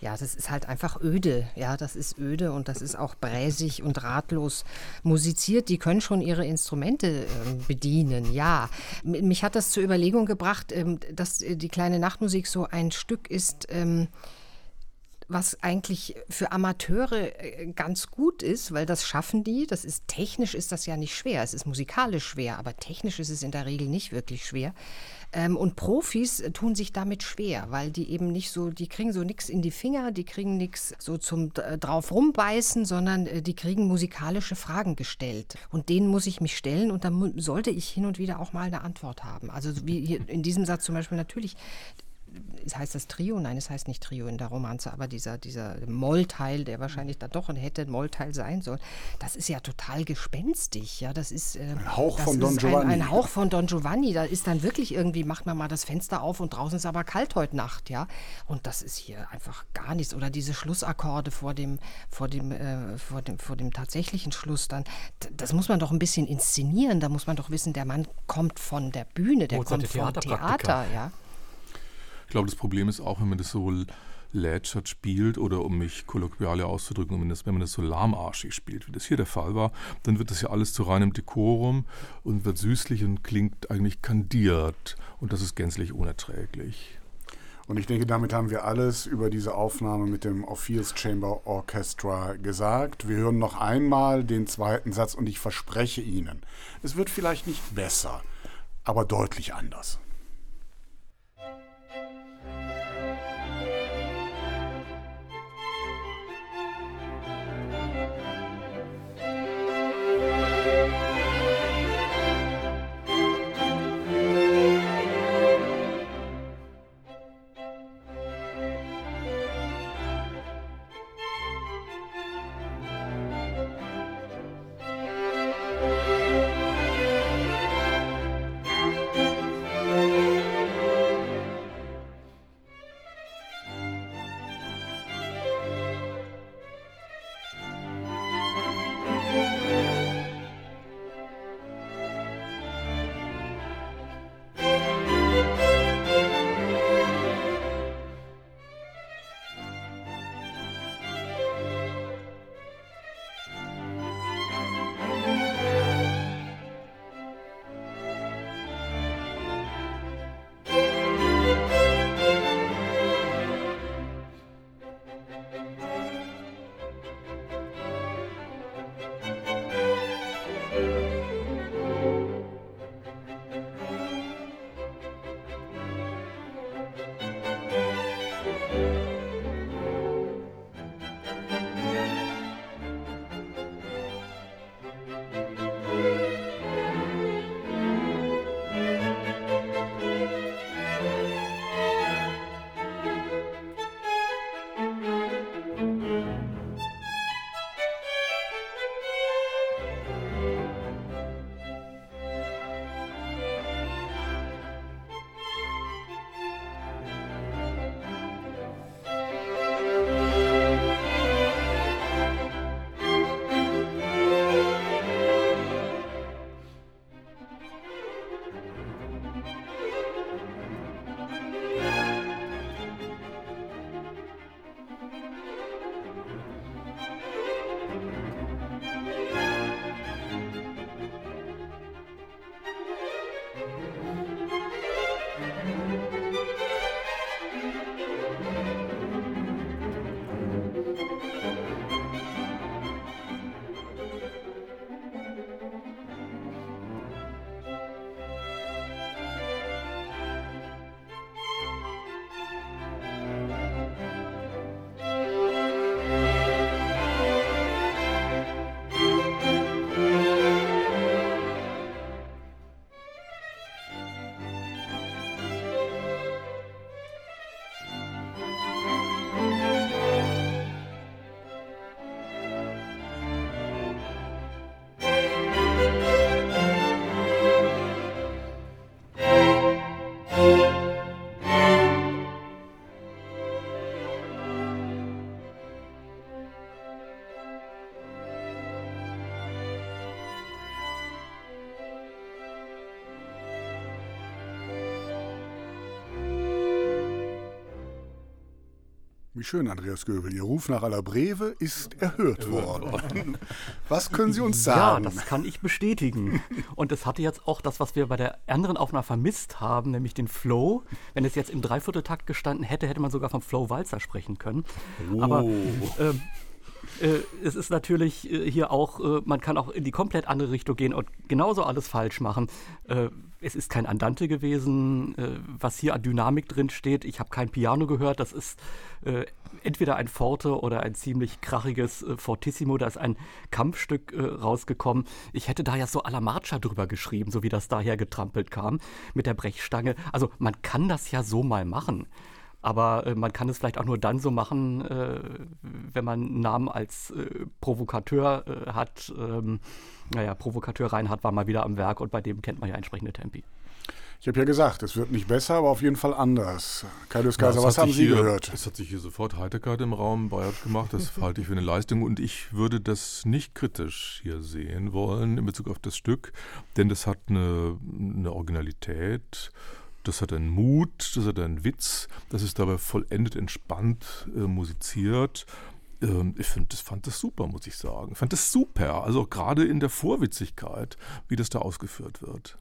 ja, das ist halt einfach öde. Ja, das ist öde und das ist auch bräsig und ratlos musiziert. Die können schon ihre Instrumente äh, bedienen, ja. Mich hat das zur Überlegung gebracht, ähm, dass äh, die kleine Nachtmusik so ein Stück ist, ähm, was eigentlich für Amateure äh, ganz gut ist, weil das schaffen die. Das ist technisch ist das ja nicht schwer. Es ist musikalisch schwer, aber technisch ist es in der Regel nicht wirklich schwer. Ähm, und Profis tun sich damit schwer, weil die eben nicht so, die kriegen so nichts in die Finger, die kriegen nichts so zum äh, drauf rumbeißen, sondern äh, die kriegen musikalische Fragen gestellt. Und denen muss ich mich stellen und dann sollte ich hin und wieder auch mal eine Antwort haben. Also wie hier in diesem Satz zum Beispiel natürlich heißt das Trio? Nein, es heißt nicht Trio in der Romanze, aber dieser, dieser Mollteil, der wahrscheinlich da doch und hätte ein Mollteil sein sollen, das ist ja total gespenstig. Ja, das ist, äh, ein Hauch von Don Giovanni. Ein, ein, Hauch von Don Giovanni. Da ist dann wirklich irgendwie, macht man mal das Fenster auf und draußen ist aber kalt heute Nacht, ja. Und das ist hier einfach gar nichts. Oder diese Schlussakkorde vor dem, vor dem, äh, vor dem, vor dem tatsächlichen Schluss dann. Das muss man doch ein bisschen inszenieren. Da muss man doch wissen, der Mann kommt von der Bühne, der Mozart kommt vom Theater, ja. Ich glaube, das Problem ist auch, wenn man das so lätschert spielt oder um mich kolloquial auszudrücken, wenn, das, wenn man das so lahmarschig spielt, wie das hier der Fall war, dann wird das ja alles zu reinem Dekorum und wird süßlich und klingt eigentlich kandiert und das ist gänzlich unerträglich. Und ich denke, damit haben wir alles über diese Aufnahme mit dem Orpheus Chamber Orchestra gesagt. Wir hören noch einmal den zweiten Satz und ich verspreche Ihnen, es wird vielleicht nicht besser, aber deutlich anders. Wie schön, Andreas Göbel. Ihr Ruf nach aller Breve ist erhört worden. Was können Sie uns sagen? Ja, das kann ich bestätigen. Und es hatte jetzt auch das, was wir bei der anderen Aufnahme vermisst haben, nämlich den Flow. Wenn es jetzt im Dreivierteltakt gestanden hätte, hätte man sogar vom Flow-Walzer sprechen können. Oh. Aber ähm, äh, es ist natürlich äh, hier auch, äh, man kann auch in die komplett andere Richtung gehen und genauso alles falsch machen. Äh, es ist kein Andante gewesen, äh, was hier an Dynamik drin steht. Ich habe kein Piano gehört. Das ist äh, entweder ein Forte oder ein ziemlich krachiges Fortissimo. Da ist ein Kampfstück rausgekommen. Ich hätte da ja so Alla Marcia drüber geschrieben, so wie das daher getrampelt kam mit der Brechstange. Also man kann das ja so mal machen. Aber äh, man kann es vielleicht auch nur dann so machen, äh, wenn man einen Namen als äh, Provokateur äh, hat. Ähm, naja, Provokateur Reinhard war mal wieder am Werk und bei dem kennt man ja entsprechende Tempi. Ich habe ja gesagt, es wird nicht besser, aber auf jeden Fall anders. Kaius Kaiser, ja, was haben Sie hier, gehört? Es hat sich hier sofort Heiterkeit im Raum Bayard gemacht. Das halte ich für eine Leistung und ich würde das nicht kritisch hier sehen wollen in Bezug auf das Stück, denn das hat eine, eine Originalität das hat einen Mut, das hat einen Witz, das ist dabei vollendet entspannt äh, musiziert. Ähm, ich find, das, fand das super, muss ich sagen. Ich fand das super, also gerade in der Vorwitzigkeit, wie das da ausgeführt wird.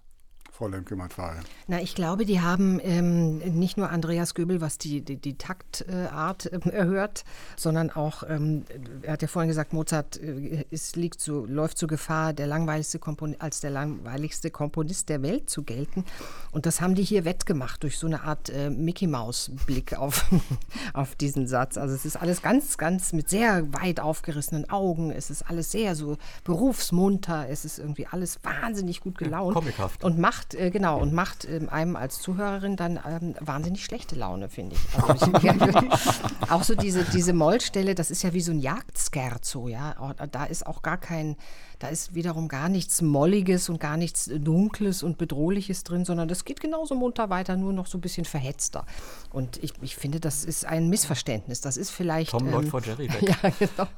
Frau Lemke-Matwei? Na, ich glaube, die haben ähm, nicht nur Andreas Göbel, was die, die, die Taktart äh, erhört, sondern auch, ähm, er hat ja vorhin gesagt, Mozart äh, ist, liegt so, läuft zur Gefahr, der langweiligste als der langweiligste Komponist der Welt zu gelten. Und das haben die hier wettgemacht durch so eine Art äh, Mickey-Maus-Blick auf, auf diesen Satz. Also es ist alles ganz, ganz mit sehr weit aufgerissenen Augen. Es ist alles sehr so berufsmunter. Es ist irgendwie alles wahnsinnig gut gelaunt. Comichaft. Und macht macht, äh, genau, und macht ähm, einem als Zuhörerin dann ähm, wahnsinnig schlechte Laune, finde ich. Also ich auch so diese, diese Mollstelle, das ist ja wie so ein Jagdscherzo, ja. Da ist auch gar kein da ist wiederum gar nichts Molliges und gar nichts Dunkles und Bedrohliches drin, sondern das geht genauso munter weiter, nur noch so ein bisschen verhetzter. Und ich, ich finde, das ist ein Missverständnis. Das ist vielleicht. Tom Lloyd ähm, vor Jerry weg. Ja, genau.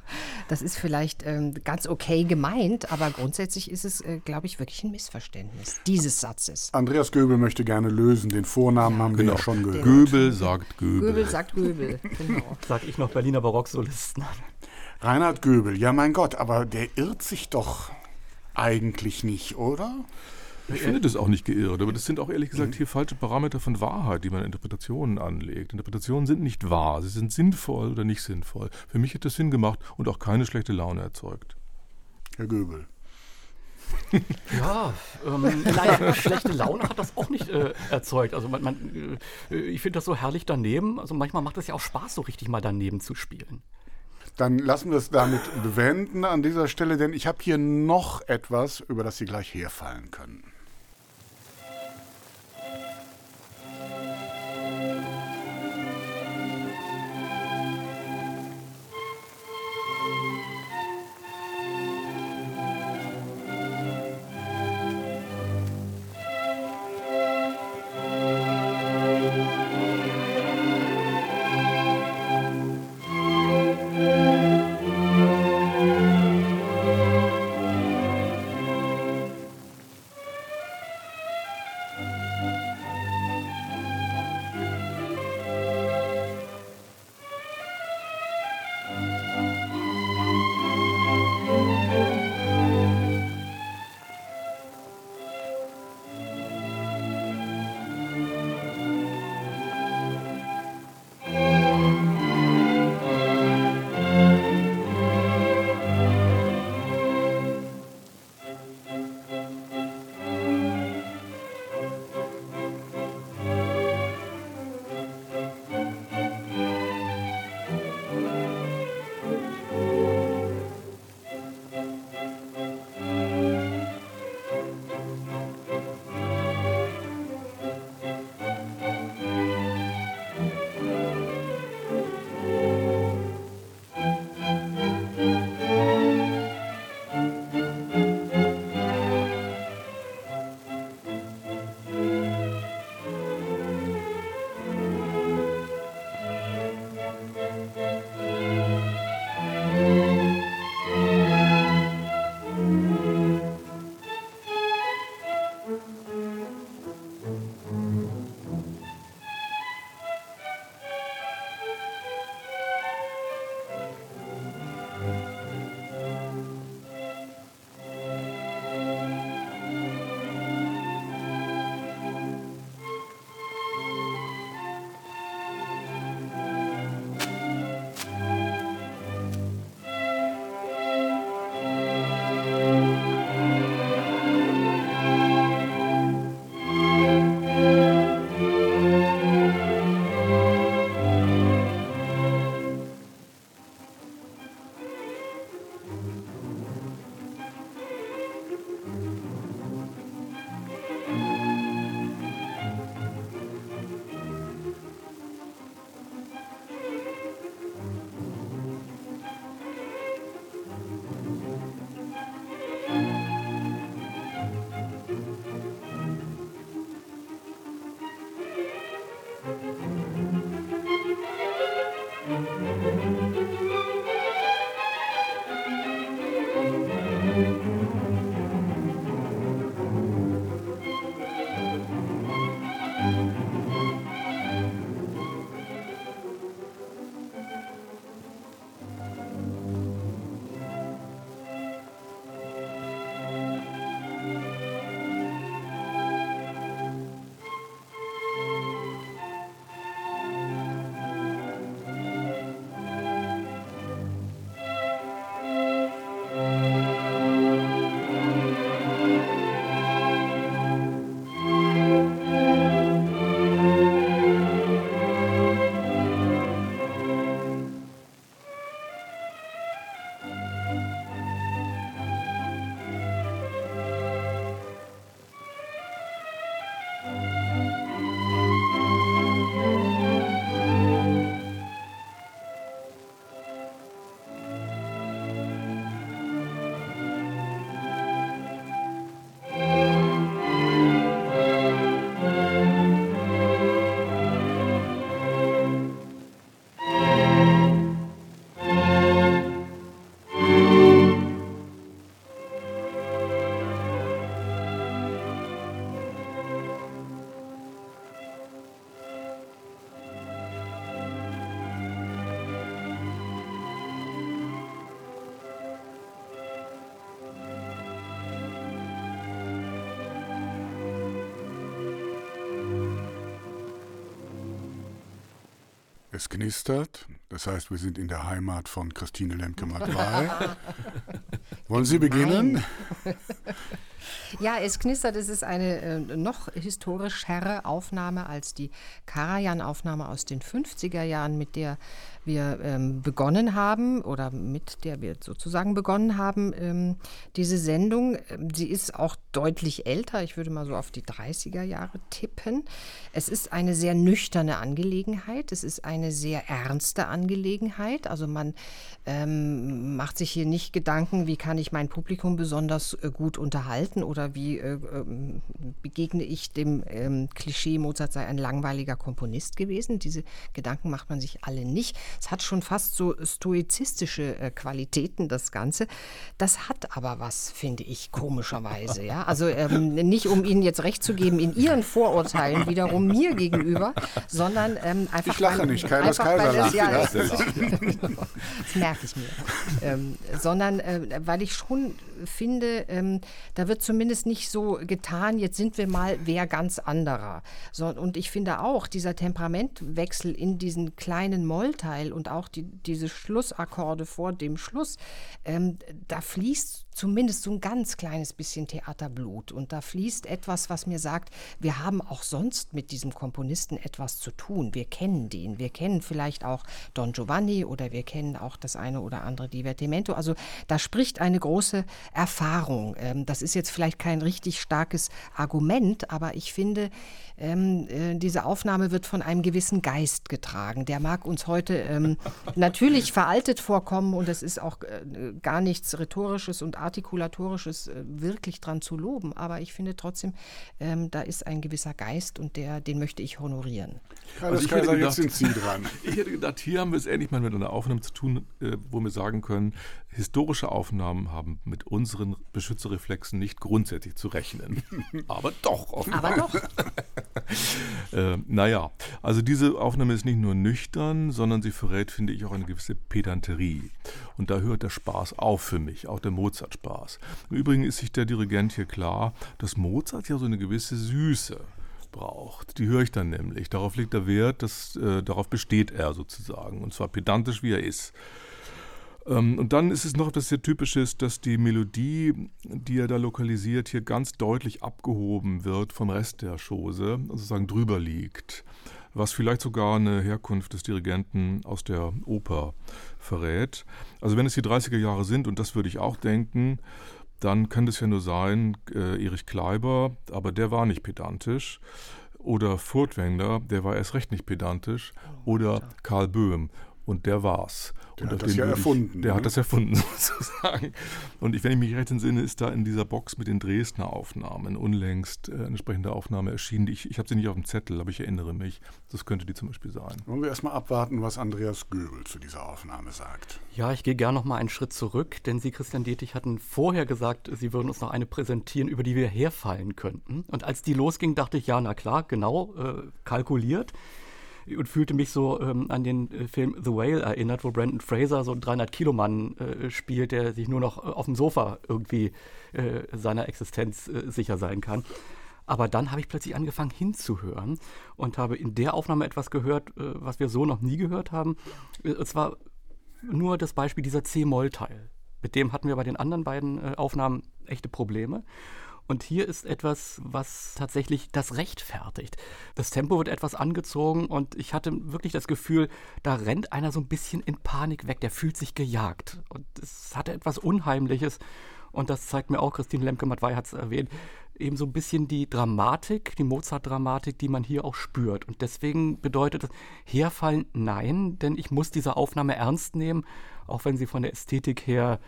Das ist vielleicht ähm, ganz okay gemeint, aber grundsätzlich ist es, äh, glaube ich, wirklich ein Missverständnis dieses Satzes. Andreas Göbel möchte gerne lösen. Den Vornamen ja, haben genau. wir ja schon gehört. Göbel sagt Göbel. Göbel sagt Göbel, genau. Sag ich noch Berliner Barocksolisten. Reinhard Göbel, ja mein Gott, aber der irrt sich doch eigentlich nicht, oder? Ich finde das auch nicht geirrt, aber das sind auch ehrlich gesagt hier falsche Parameter von Wahrheit, die man in Interpretationen anlegt. Interpretationen sind nicht wahr, sie sind sinnvoll oder nicht sinnvoll. Für mich hat das Sinn gemacht und auch keine schlechte Laune erzeugt. Herr Göbel. Ja, ähm, naja, schlechte Laune hat das auch nicht äh, erzeugt. Also man, man äh, ich finde das so herrlich daneben. Also manchmal macht es ja auch Spaß, so richtig mal daneben zu spielen. Dann lassen wir es damit bewenden an dieser Stelle, denn ich habe hier noch etwas, über das Sie gleich herfallen können. Es knistert, das heißt, wir sind in der Heimat von Christine Lemke-Matwei. Wollen Sie beginnen? Ja, es knistert. Es ist eine äh, noch historischere Aufnahme als die Karajan-Aufnahme aus den 50er Jahren, mit der wir ähm, begonnen haben oder mit der wir sozusagen begonnen haben, ähm, diese Sendung. Ähm, sie ist auch deutlich älter. Ich würde mal so auf die 30er Jahre tippen. Es ist eine sehr nüchterne Angelegenheit. Es ist eine sehr ernste Angelegenheit. Also man ähm, macht sich hier nicht Gedanken, wie kann ich mein Publikum besonders äh, gut unterhalten oder wie äh, äh, begegne ich dem ähm, Klischee, Mozart sei ein langweiliger Komponist gewesen. Diese Gedanken macht man sich alle nicht. Es hat schon fast so stoizistische äh, Qualitäten, das Ganze. Das hat aber was, finde ich, komischerweise. Ja? Also ähm, nicht, um Ihnen jetzt recht zu geben in Ihren Vorurteilen wiederum mir gegenüber, sondern ähm, einfach. Ich lache weil, nicht, Kailas Kaiser lacht. Ja, das, das merke ich mir. Ähm, sondern äh, weil ich schon finde, ähm, da wird zumindest nicht so getan, jetzt sind wir mal wer ganz anderer. So, und ich finde auch, dieser Temperamentwechsel in diesen kleinen Mollteil und auch die, diese Schlussakkorde vor dem Schluss, ähm, da fließt zumindest so ein ganz kleines bisschen Theaterblut. Und da fließt etwas, was mir sagt, wir haben auch sonst mit diesem Komponisten etwas zu tun. Wir kennen den. Wir kennen vielleicht auch Don Giovanni oder wir kennen auch das eine oder andere Divertimento. Also da spricht eine große Erfahrung. Ähm, das ist jetzt vielleicht kein richtig starkes Argument, aber ich finde, ähm, äh, diese Aufnahme wird von einem gewissen Geist getragen. Der mag uns heute ähm, natürlich veraltet vorkommen und es ist auch äh, gar nichts Rhetorisches und Artikulatorisches äh, wirklich dran zu loben. Aber ich finde trotzdem, ähm, da ist ein gewisser Geist und der, den möchte ich honorieren. Also Kaiser, gedacht, jetzt sind Sie dran. Ich hätte gedacht, hier haben wir es endlich mal mit einer Aufnahme zu tun, äh, wo wir sagen können, historische Aufnahmen haben mit unseren Beschützerreflexen nicht grundsätzlich zu rechnen. Aber doch. Offenbar. Aber doch. äh, naja, also diese Aufnahme ist nicht nur nüchtern, sondern sie verrät, finde ich, auch eine gewisse Pedanterie. Und da hört der Spaß auf für mich, auch der Mozart-Spaß. Im Übrigen ist sich der Dirigent hier klar, dass Mozart ja so eine gewisse Süße braucht. Die höre ich dann nämlich. Darauf legt er Wert, dass, äh, darauf besteht er sozusagen. Und zwar pedantisch, wie er ist. Ähm, und dann ist es noch etwas sehr Typisches, dass die Melodie, die er da lokalisiert, hier ganz deutlich abgehoben wird vom Rest der Chose, also sozusagen drüber liegt, was vielleicht sogar eine Herkunft des Dirigenten aus der Oper verrät. Also wenn es die 30er Jahre sind, und das würde ich auch denken, dann kann das ja nur sein, äh, Erich Kleiber, aber der war nicht pedantisch. Oder Furtwängler, der war erst recht nicht pedantisch. Oder Karl Böhm. Und der war's. Der und hat das ja ich, erfunden. Der ne? hat das erfunden, sozusagen. Und ich, wenn ich mich recht entsinne, ist da in dieser Box mit den Dresdner Aufnahmen unlängst äh, eine entsprechende Aufnahme erschienen. Ich, ich habe sie nicht auf dem Zettel, aber ich erinnere mich. Das könnte die zum Beispiel sein. Wollen wir erstmal abwarten, was Andreas Göbel zu dieser Aufnahme sagt. Ja, ich gehe gerne noch mal einen Schritt zurück, denn Sie, Christian Dietrich, hatten vorher gesagt, Sie würden uns noch eine präsentieren, über die wir herfallen könnten. Und als die losging, dachte ich, ja, na klar, genau, äh, kalkuliert. Und fühlte mich so ähm, an den äh, Film The Whale erinnert, wo Brandon Fraser so einen 300-Kilo-Mann äh, spielt, der sich nur noch äh, auf dem Sofa irgendwie äh, seiner Existenz äh, sicher sein kann. Aber dann habe ich plötzlich angefangen hinzuhören und habe in der Aufnahme etwas gehört, äh, was wir so noch nie gehört haben. Und zwar nur das Beispiel dieser C-Moll-Teil. Mit dem hatten wir bei den anderen beiden Aufnahmen echte Probleme. Und hier ist etwas, was tatsächlich das rechtfertigt. Das Tempo wird etwas angezogen und ich hatte wirklich das Gefühl, da rennt einer so ein bisschen in Panik weg. Der fühlt sich gejagt. Und es hatte etwas Unheimliches. Und das zeigt mir auch, Christine Lemke-Matwei hat es erwähnt, eben so ein bisschen die Dramatik, die Mozart-Dramatik, die man hier auch spürt. Und deswegen bedeutet es, herfallen nein, denn ich muss diese Aufnahme ernst nehmen, auch wenn sie von der Ästhetik her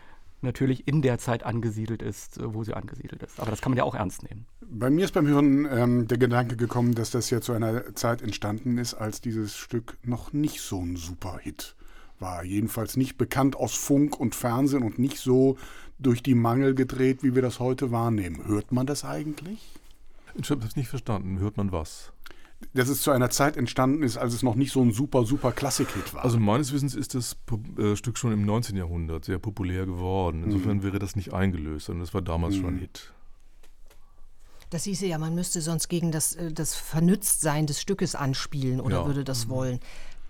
natürlich in der Zeit angesiedelt ist, äh, wo sie angesiedelt ist. Aber das kann man ja auch ernst nehmen. Bei mir ist beim Hören ähm, der Gedanke gekommen, dass das ja zu einer Zeit entstanden ist, als dieses Stück noch nicht so ein Superhit war. Jedenfalls nicht bekannt aus Funk und Fernsehen und nicht so durch die Mangel gedreht, wie wir das heute wahrnehmen. Hört man das eigentlich? Ich habe das nicht verstanden. Hört man was? Dass es zu einer Zeit entstanden ist, als es noch nicht so ein super, super Klassik-Hit war. Also meines Wissens ist das äh, Stück schon im 19. Jahrhundert sehr populär geworden. Insofern wäre das nicht eingelöst, sondern das war damals schon ein Hit. Das hieße ja, man müsste sonst gegen das, äh, das Vernütztsein des Stückes anspielen oder Ja. würde das wollen.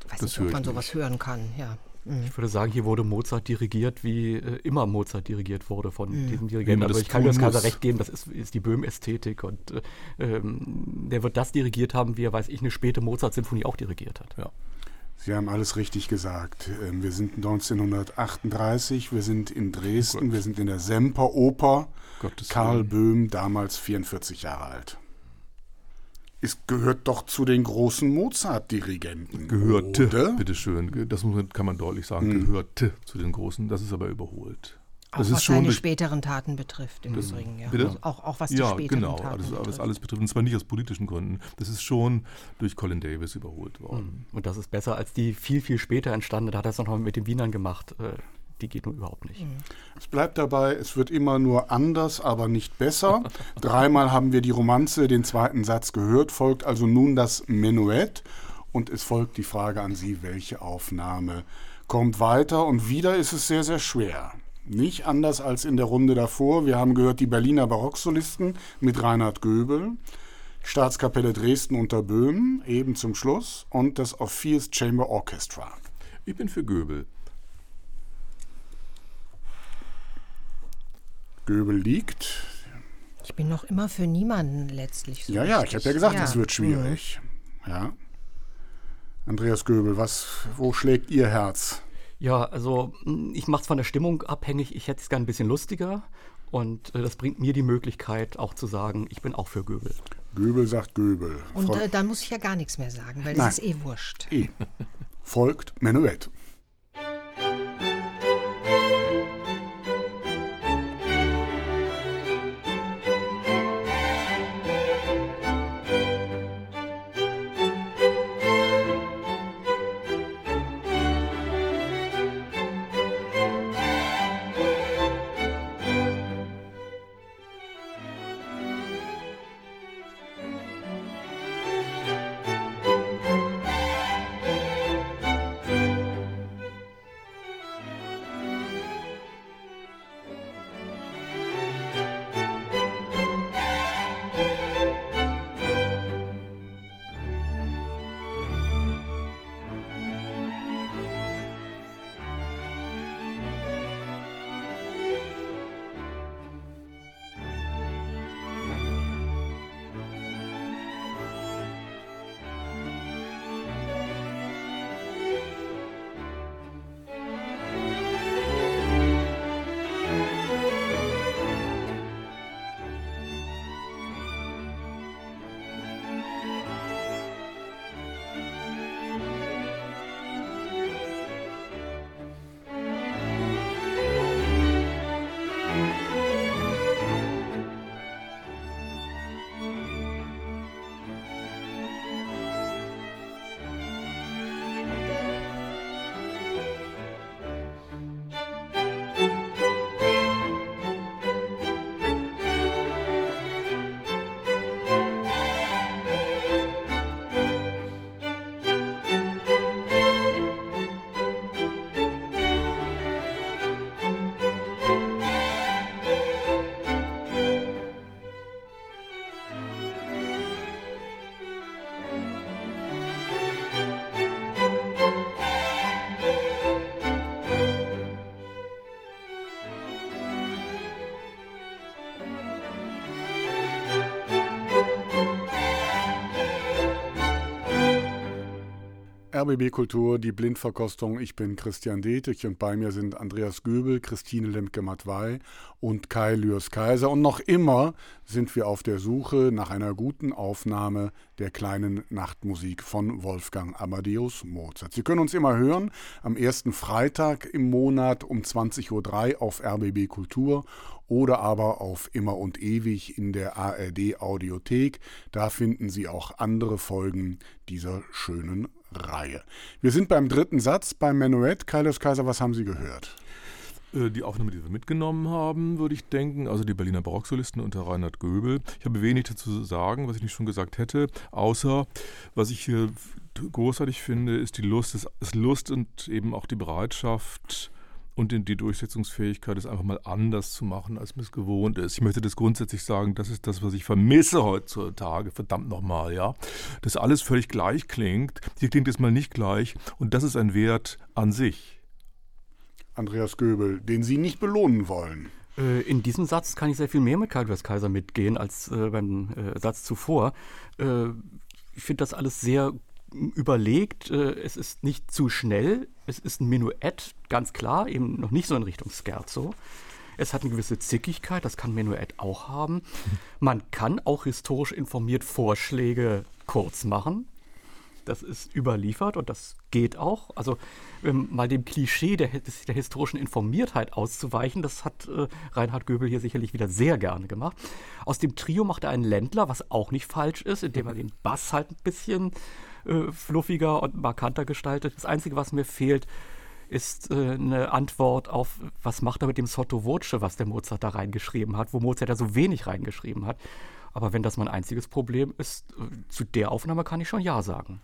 Ich weiß Das nicht, ob man sowas nicht. hören kann. Ja. Mhm. Ich würde sagen, hier wurde Mozart dirigiert, wie äh, immer Mozart dirigiert wurde von diesem Wie man Dirigenten. Also das ich kann mir das recht geben, das ist, ist die Böhm-Ästhetik und äh, ähm, der wird das dirigiert haben, wie er, weiß ich, eine späte Mozart-Symphonie auch dirigiert hat. Ja. Sie haben alles richtig gesagt. Ähm, Wir sind 1938, wir sind in Dresden, wir sind in der Semperoper. Gottes Karl. Böhm, damals 44 Jahre alt. Es gehört doch zu den großen Mozart-Dirigenten. Gehörte, Oder? bitteschön. Das kann man deutlich sagen. Gehörte zu den Großen. Das ist aber überholt. Auch Das was ist schon seine späteren Taten betrifft im Übrigen. Ja. Bitte? Also auch, auch was die ja, späteren genau. Taten Also, betrifft. was alles betrifft. Und zwar nicht aus politischen Gründen. Das ist schon durch Colin Davis überholt worden. Und das ist besser als die viel, viel später entstanden. Da hat er es noch mal mit den Wienern gemacht. Die geht nur überhaupt nicht. Es bleibt dabei, es wird immer nur anders, aber nicht besser. Dreimal haben wir die Romanze, den zweiten Satz gehört, folgt also nun das Menuett und es folgt die Frage an Sie, welche Aufnahme kommt weiter und wieder ist es sehr, sehr schwer. Nicht anders als in der Runde davor. Wir haben gehört die Berliner Barocksolisten mit Reinhard Göbel, Staatskapelle Dresden unter Böhm, eben zum Schluss, und das Orpheus Chamber Orchestra. Ich bin für Göbel. Göbel liegt, Ich bin noch immer für niemanden letztlich so Ja, ja, ich habe ja gesagt, es Ja. wird schwierig. Ja. Andreas Göbel, was, wo schlägt Ihr Herz? Ja, also mh, ich mache es von der Stimmung abhängig. Ich hätte es gerne ein bisschen lustiger. Und äh, das bringt mir die Möglichkeit, auch zu sagen, ich bin auch für Göbel. Göbel sagt Göbel. Und äh, dann muss ich ja gar nichts mehr sagen, weil Nein. das ist eh wurscht. E. Folgt Menuett. RBB Kultur, die Blindverkostung. Ich bin Christian Detig und bei mir sind Andreas Göbel, Christine Lemke-Matwei und Kai Lüers Kaiser. Und noch immer sind wir auf der Suche nach einer guten Aufnahme der kleinen Nachtmusik von Wolfgang Amadeus Mozart. Sie können uns immer hören am ersten Freitag im Monat um 20.03 Uhr auf RBB Kultur oder aber auf immer und ewig in der ARD Audiothek. Da finden Sie auch andere Folgen dieser schönen Reihe. Wir sind beim dritten Satz beim Menuett. Kaius Kaiser, was haben Sie gehört? Äh, die Aufnahme, die wir mitgenommen haben, würde ich denken, also die Berliner Barocksolisten unter Reinhard Göbel. Ich habe wenig dazu zu sagen, was ich nicht schon gesagt hätte, außer was ich hier großartig finde, ist die Lust, das Lust und eben auch die Bereitschaft, und die Durchsetzungsfähigkeit, es einfach mal anders zu machen, als man es gewohnt ist. Ich möchte das grundsätzlich sagen, das ist das, was ich vermisse heutzutage, verdammt nochmal, ja. Dass alles völlig gleich klingt. Hier klingt es mal nicht gleich und das ist ein Wert an sich. Andreas Göbel, den Sie nicht belohnen wollen. Äh, in diesem Satz kann ich sehr viel mehr mit Karl Kaiser mitgehen als äh, beim äh, Satz zuvor. Äh, ich finde das alles sehr überlegt. Äh, es ist nicht zu schnell. Es ist ein Menuett, ganz klar, eben noch nicht so in Richtung Scherzo. Es hat eine gewisse Zickigkeit, das kann Menuett auch haben. Man kann auch historisch informiert Vorschläge kurz machen. Das ist überliefert und das geht auch. Also ähm, mal dem Klischee der, der, historischen Informiertheit auszuweichen, das hat äh, Reinhard Göbel hier sicherlich wieder sehr gerne gemacht. Aus dem Trio macht er einen Ländler, was auch nicht falsch ist, indem er den Bass halt ein bisschen äh, fluffiger und markanter gestaltet. Das Einzige, was mir fehlt, ist äh, eine Antwort auf, was macht er mit dem Sotto Voce, was der Mozart da reingeschrieben hat, wo Mozart ja so wenig reingeschrieben hat. Aber wenn das mein einziges Problem ist, äh, zu der Aufnahme kann ich schon Ja sagen.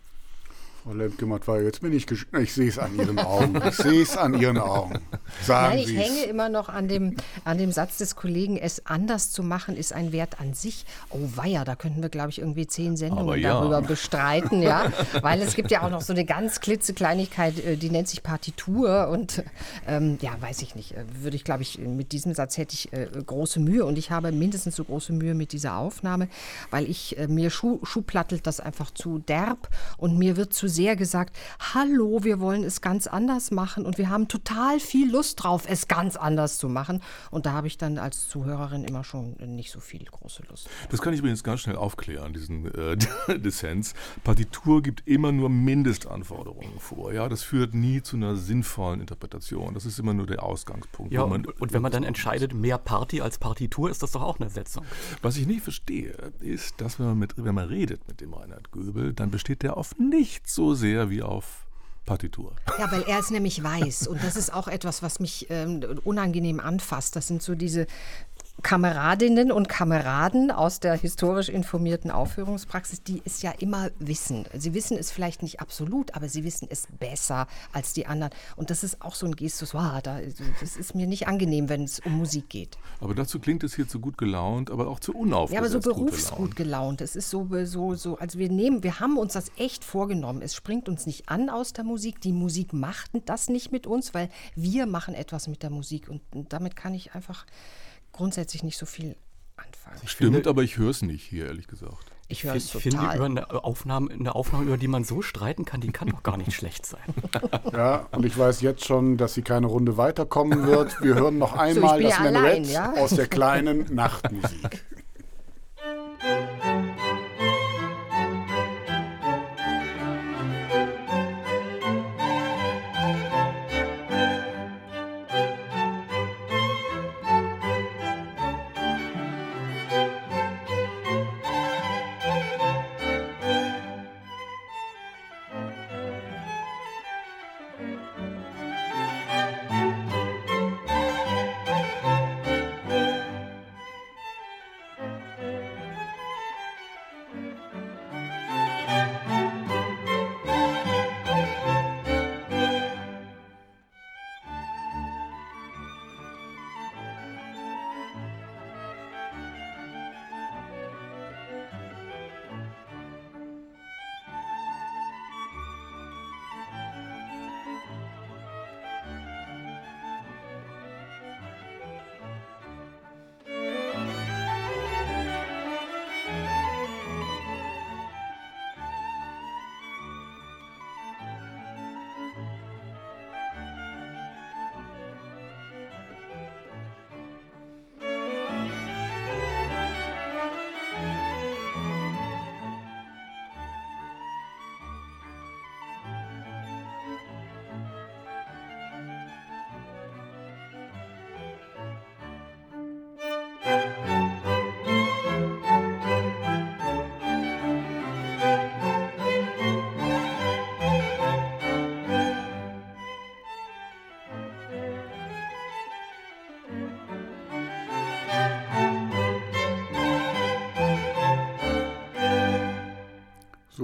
Frau Lemke war jetzt bin ich ich sehe es an Ihren Augen. Ich sehe es an Ihren Augen. Sagen Nein, ich Sie's. hänge immer noch an dem, an dem Satz des Kollegen, es anders zu machen, ist ein Wert an sich. Oh weia, da könnten wir, glaube ich, irgendwie zehn Sendungen ja. darüber bestreiten, ja. Weil es gibt ja auch noch so eine ganz klitzekleinigkeit, äh, die nennt sich Partitur. Und ähm, ja, weiß ich nicht. Äh, würde ich, glaube ich, mit diesem Satz hätte ich äh, große Mühe und ich habe mindestens so große Mühe mit dieser Aufnahme, weil ich äh, mir schuh, schuhplattelt das einfach zu derb und mir wird zu sehr gesagt, hallo, wir wollen es ganz anders machen und wir haben total viel Lust drauf, es ganz anders zu machen. Und da habe ich dann als Zuhörerin immer schon nicht so viel große Lust. Das kann ich übrigens ganz schnell aufklären, diesen äh, Dissens. Partitur gibt immer nur Mindestanforderungen vor. Ja, das führt nie zu einer sinnvollen Interpretation. Das ist immer nur der Ausgangspunkt. Ja, und, und wenn man dann entscheidet, mehr Party als Partitur, ist das doch auch eine Setzung. Was ich nicht verstehe, ist, dass wenn man, mit, wenn man redet mit dem Reinhard Göbel, dann besteht der auf nichts so sehr wie auf Partitur. Ja, weil er es nämlich weiß. Und das ist auch etwas, was mich ähm, unangenehm anfasst. Das sind so diese Kameradinnen und Kameraden aus der historisch informierten Aufführungspraxis, die es ja immer wissen. Sie wissen es vielleicht nicht absolut, aber sie wissen es besser als die anderen. Und das ist auch so ein Gestus, wow, da, das ist mir nicht angenehm, wenn es um Musik geht. Aber dazu klingt es hier zu gut gelaunt, aber auch zu unaufgeregt. Ja, aber so berufsgut gelaunt. Es ist so, so, so, also wir nehmen, wir haben uns das echt vorgenommen. Es springt uns nicht an aus der Musik. Die Musik macht das nicht mit uns, weil wir machen etwas mit der Musik. Und damit kann ich einfach grundsätzlich nicht so viel anfangen. Stimmt, finde, aber ich höre es nicht hier, ehrlich gesagt. Ich höre es total. Ich finde, über eine Aufnahme, eine Aufnahme, über die man so streiten kann, die kann doch gar nicht schlecht sein. Ja, und ich weiß jetzt schon, dass sie keine Runde weiterkommen wird. Wir hören noch einmal so, das ja Menuett ja? aus der kleinen Nachtmusik.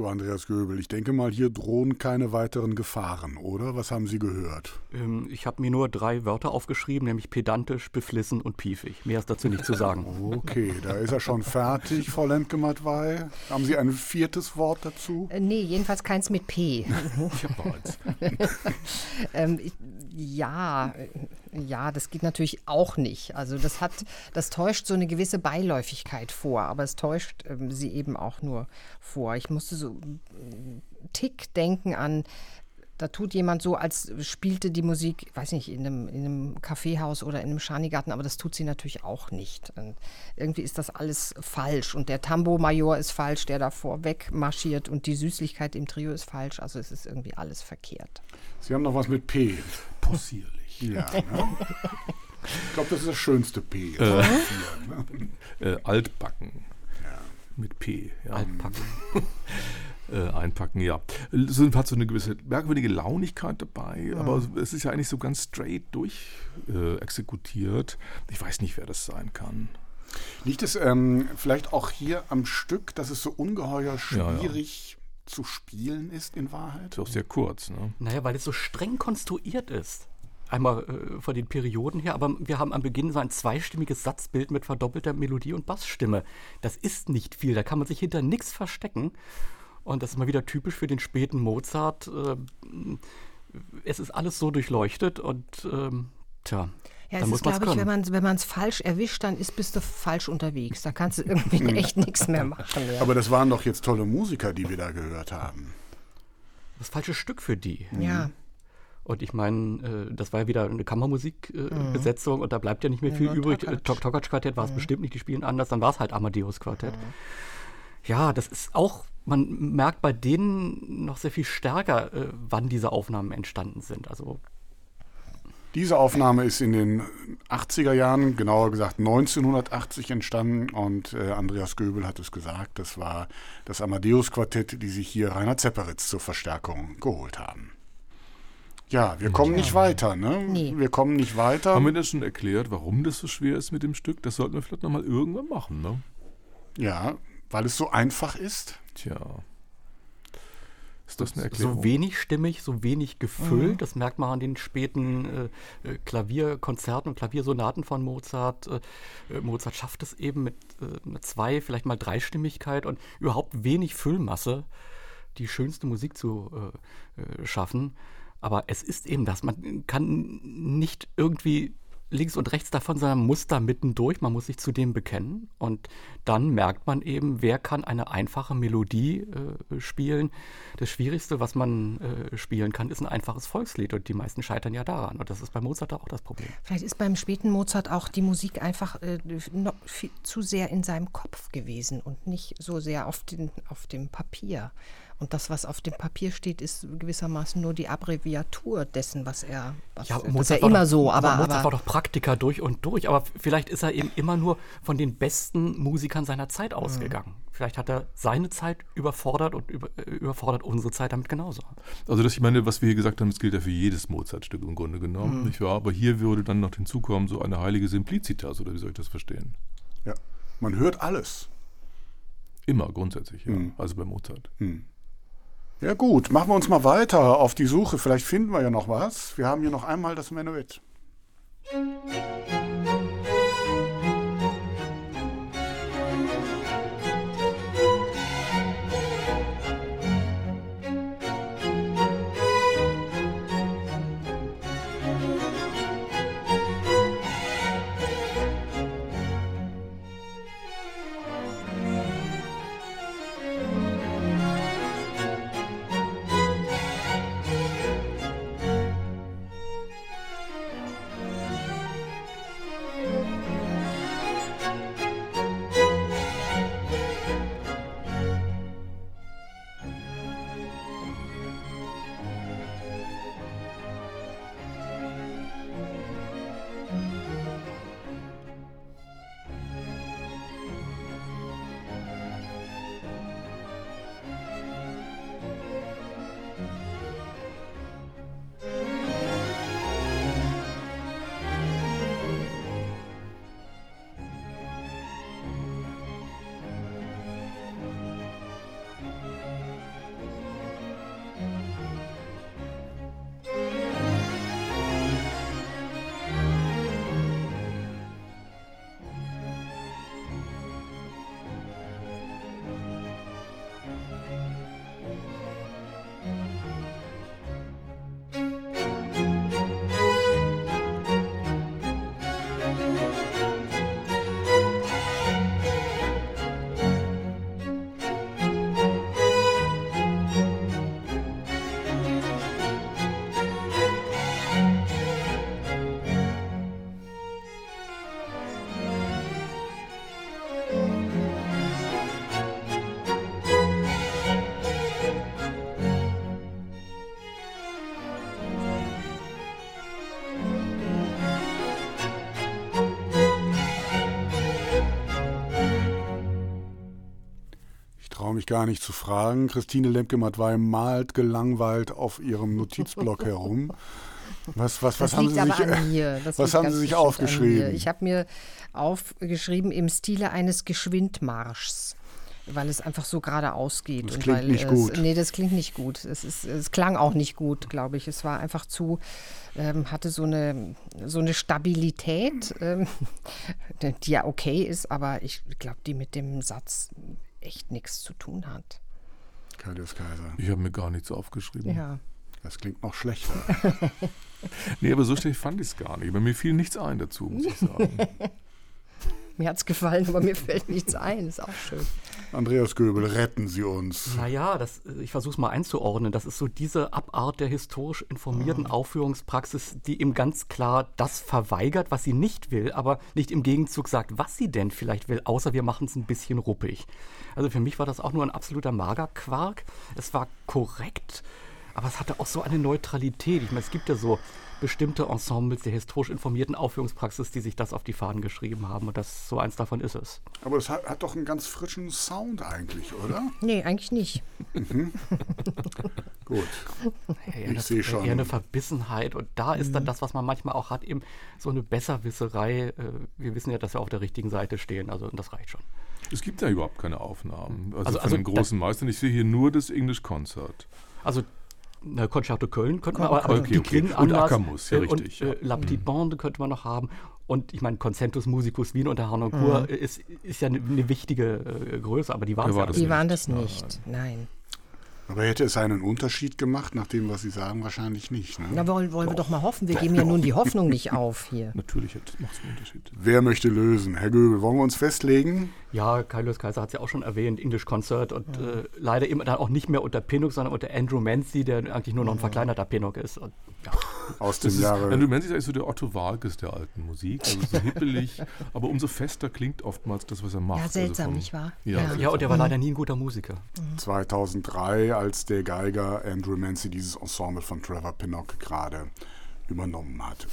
Andreas Göbel, ich denke mal, hier drohen keine weiteren Gefahren, oder? Was haben Sie gehört? Ähm, ich habe mir nur drei Wörter aufgeschrieben, nämlich pedantisch, beflissen und piefig. Mehr ist dazu nicht zu sagen. Okay, da ist er schon fertig, Frau Lemke-Matwei. Haben Sie ein viertes Wort dazu? Äh, nee, jedenfalls keins mit P. Ich habe eins. ähm, ich, ja, äh, ja, das geht natürlich auch nicht. Also das hat, das täuscht so eine gewisse Beiläufigkeit vor, aber es täuscht ähm, sie eben auch nur vor. Ich musste so einen äh, Tick denken an da tut jemand so, als spielte die Musik, weiß nicht, in einem, in einem Kaffeehaus oder in einem Schanigarten, aber das tut sie natürlich auch nicht. Und irgendwie ist das alles falsch. Und der Tambo-Major ist falsch, der davor wegmarschiert und die Süßlichkeit im Trio ist falsch. Also es ist irgendwie alles verkehrt. Sie haben noch was mit P. Possierlich. Ja, ne? Ich glaube, das ist das schönste P. Äh. ne? Äh, altbacken. Mit P. Ja. Altpacken. äh, einpacken, ja. Es hat so eine gewisse merkwürdige Launigkeit dabei, aber es ist ja eigentlich so ganz straight durch äh, exekutiert. Ich weiß nicht, wer das sein kann. Liegt es ähm, vielleicht auch hier am Stück, dass es so ungeheuer Ja, ja. schwierig zu spielen ist in Wahrheit? Ist auch sehr kurz, ne? Naja, weil es so streng konstruiert ist. Einmal äh, von den Perioden her, aber wir haben am Beginn so ein zweistimmiges Satzbild mit verdoppelter Melodie und Bassstimme. Das ist nicht viel, da kann man sich hinter nichts verstecken. Und das ist mal wieder typisch für den späten Mozart. Äh, es ist alles so durchleuchtet und ähm, tja, Ja, es muss ist, glaube ich, wenn man wenn es falsch erwischt, dann ist, bist du falsch unterwegs. Da kannst du irgendwie echt nichts mehr machen. Ja. Aber das waren doch jetzt tolle Musiker, die wir da gehört haben. Das falsche Stück für die. ja. Und ich meine, äh, das war ja wieder eine Kammermusikbesetzung und da bleibt ja nicht mehr viel nur übrig. Tokac. Äh, Tok- Tokac-Quartett war es bestimmt nicht, die spielen anders, dann war es halt Amadeus-Quartett. Ja, das ist auch, man merkt bei denen noch sehr viel stärker, äh, wann diese Aufnahmen entstanden sind. Also Diese Aufnahme ist in den 80er Jahren, genauer gesagt 1980 entstanden und äh, Andreas Göbel hat es gesagt, das war das Amadeus-Quartett, die sich hier Rainer Zepperitz zur Verstärkung geholt haben. Ja, wir kommen nicht weiter, ne? Nee. Wir kommen nicht weiter. Haben wir das schon erklärt, warum das so schwer ist mit dem Stück? Das sollten wir vielleicht nochmal irgendwann machen, ne? Ja, weil es so einfach ist. Tja. Ist das eine Erklärung? so wenig stimmig, so wenig gefüllt. Mhm. Das merkt man an den späten äh, äh, Klavierkonzerten und Klaviersonaten von Mozart. Äh, äh, Mozart schafft es eben mit äh, einer zwei, vielleicht mal Dreistimmigkeit und überhaupt wenig Füllmasse, die schönste Musik zu äh, äh, schaffen. Aber es ist eben das. Man kann nicht irgendwie links und rechts davon, sondern muss da mittendurch. Man muss sich zu dem bekennen. Und dann merkt man eben, wer kann eine einfache Melodie äh, spielen. Das Schwierigste, was man äh, spielen kann, ist ein einfaches Volkslied. Und die meisten scheitern ja daran. Und das ist bei Mozart auch das Problem. Vielleicht ist beim späten Mozart auch die Musik einfach äh, zu sehr in seinem Kopf gewesen und nicht so sehr auf, den, auf dem Papier. Und das, was auf dem Papier steht, ist gewissermaßen nur die Abbreviatur dessen, was er. Was, das ist ja war immer doch, so, aber, Mozart aber war doch Praktiker durch und durch. Aber vielleicht ist er eben immer nur von den besten Musikern seiner Zeit Mhm. ausgegangen. Vielleicht hat er seine Zeit überfordert und über, überfordert unsere Zeit damit genauso. Also das, ich meine, was wir hier gesagt haben, das gilt ja für jedes Mozart-Stück im Grunde genommen, Mhm. nicht wahr? Aber hier würde dann noch hinzukommen, so eine heilige Simplicitas, oder wie soll ich das verstehen? Ja. Man hört alles. Immer grundsätzlich, ja. Mhm. Also bei Mozart. Ja gut, machen wir uns mal weiter auf die Suche. Vielleicht finden wir ja noch was. Wir haben hier noch einmal das Menuett. Ich gar nicht zu fragen. Christine Lemke-Matwei malt gelangweilt auf ihrem Notizblock herum. Was, was, was haben Sie sich, was haben Sie sich aufgeschrieben? Ich habe mir aufgeschrieben im Stile eines Geschwindmarschs. Weil es einfach so geradeaus geht. Das klingt nicht es, gut. Nee, das klingt nicht gut. Es, ist, es klang auch nicht gut, glaube ich. Es war einfach zu, ähm, hatte so eine, so eine Stabilität, ähm, die ja okay ist, aber ich glaube, die mit dem Satz echt nichts zu tun hat. Kaius Kaiser. Ich habe mir gar nichts aufgeschrieben. Ja. Das klingt noch schlechter. Nee, aber so schlecht fand ich es gar nicht. Bei mir fiel nichts ein dazu, muss ich sagen. Mir hat es gefallen, aber mir fällt nichts ein. Ist auch schön. Andreas Göbel, retten Sie uns. Naja, das, ich versuche es mal einzuordnen. Das ist so diese Abart der historisch informierten Aufführungspraxis, die ihm ganz klar das verweigert, was sie nicht will, aber nicht im Gegenzug sagt, was sie denn vielleicht will, außer wir machen es ein bisschen ruppig. Also für mich war das auch nur ein absoluter Magerquark. Es war korrekt, aber es hatte auch so eine Neutralität. Ich meine, es gibt ja so bestimmte Ensembles der historisch informierten Aufführungspraxis, die sich das auf die Fahnen geschrieben haben. Und das so eins davon ist es. Aber es hat, hat doch einen ganz frischen Sound eigentlich, oder? Nee, eigentlich nicht. Gut. Eher Ich eine- sehe schon. Eher eine Verbissenheit. Und da ist dann das, was man manchmal auch hat, eben so eine Besserwisserei. Äh, Wir wissen ja, dass wir auf der richtigen Seite stehen. Also und das reicht schon. Es gibt ja überhaupt keine Aufnahmen. Also, Also- von also den großen Meistern. Ich sehe hier nur das English Concert. Also na, Concerto Köln könnte man, aber, aber okay, die okay. klingen Und anders. Ackermus, ja, Äh, richtig, Und ja. äh, La Petite Bande könnte man noch haben. Und ich meine, Concentus Musicus Wien unter Harnoncourt äh, ist, ist ja eine, eine wichtige äh, Größe, aber die waren war ja das Die nicht. waren das Nein. nicht. Nein. Aber hätte es einen Unterschied gemacht, nach dem, was Sie sagen? Wahrscheinlich nicht. Ne? Na, wollen, wollen wir doch mal hoffen. Wir geben ja nun die Hoffnung nicht auf hier. Natürlich macht es einen Unterschied. Wer möchte lösen? Herr Göbel, wollen wir uns festlegen? Ja, Kaius Kaiser hat es ja auch schon erwähnt, English Concert und äh, leider immer dann auch nicht mehr unter Pinnock, sondern unter Andrew Mancy, der eigentlich nur noch ein verkleinerter Pinnock ist. Und, ja. Aus dem Jahre. Andrew Mancy ist eigentlich so der Otto Walkes der alten Musik. Also so hippelig, aber umso fester klingt oftmals das, was er macht. Ja, seltsam, also nicht wahr? Ja, Ja. ja, und der war leider nie ein guter Musiker. 2003, als der Geiger Andrew Mancy dieses Ensemble von Trevor Pinnock gerade übernommen hatte.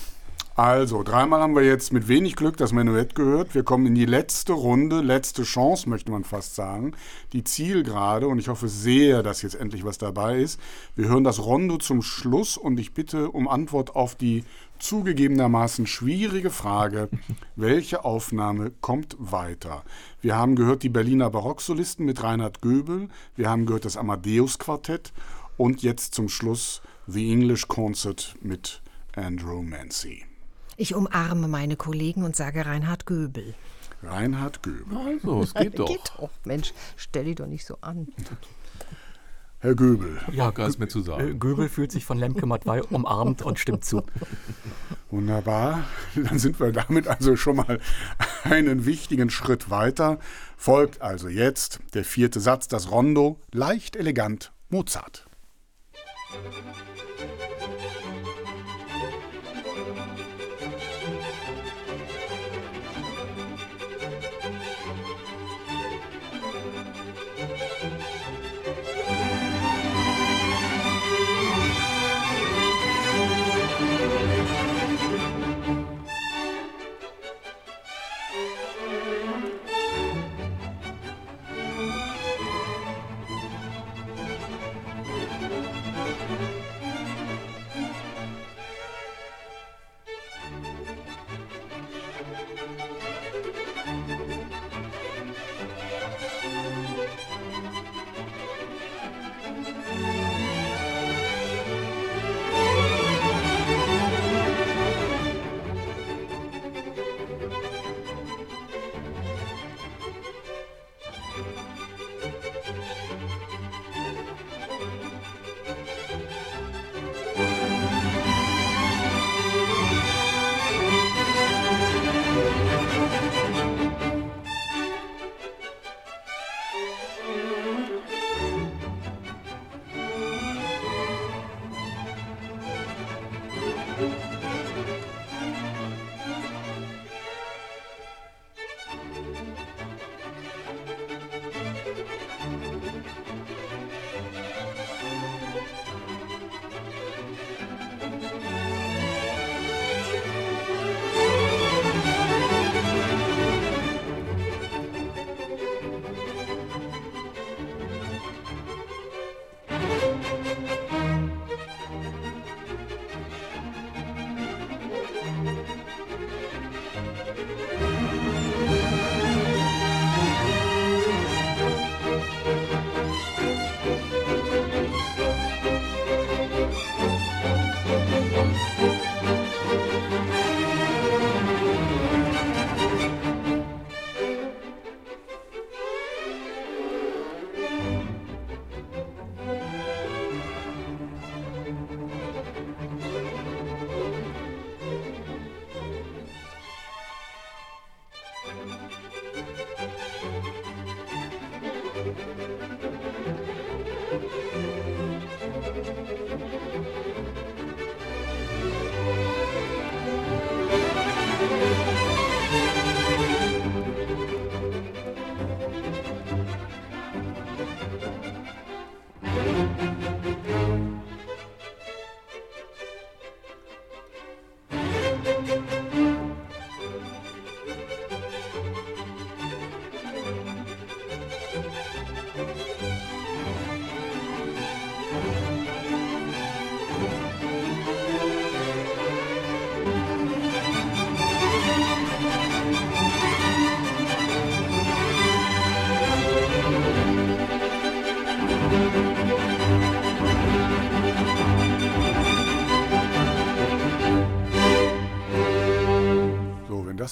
Also, dreimal haben wir jetzt mit wenig Glück das Menuett gehört. Wir kommen in die letzte Runde, letzte Chance, möchte man fast sagen. Die Zielgerade und ich hoffe sehr, dass jetzt endlich was dabei ist. Wir hören das Rondo zum Schluss und ich bitte um Antwort auf die zugegebenermaßen schwierige Frage, welche Aufnahme kommt weiter? Wir haben gehört die Berliner Barocksolisten mit Reinhard Göbel, wir haben gehört das Amadeus Quartett und jetzt zum Schluss The English Concert mit Andrew Mancy. Ich umarme meine Kollegen und sage Reinhard Göbel. Reinhard Göbel. Also, es geht doch. Geht doch. Mensch, stell dich doch nicht so an. Herr Göbel, Ja, gar nichts mehr zu sagen. Göbel fühlt sich von Lemke Matwei umarmt und stimmt zu. wunderbar. Dann sind wir damit also schon mal einen wichtigen Schritt weiter. Folgt also jetzt der vierte Satz, das Rondo, leicht elegant Mozart.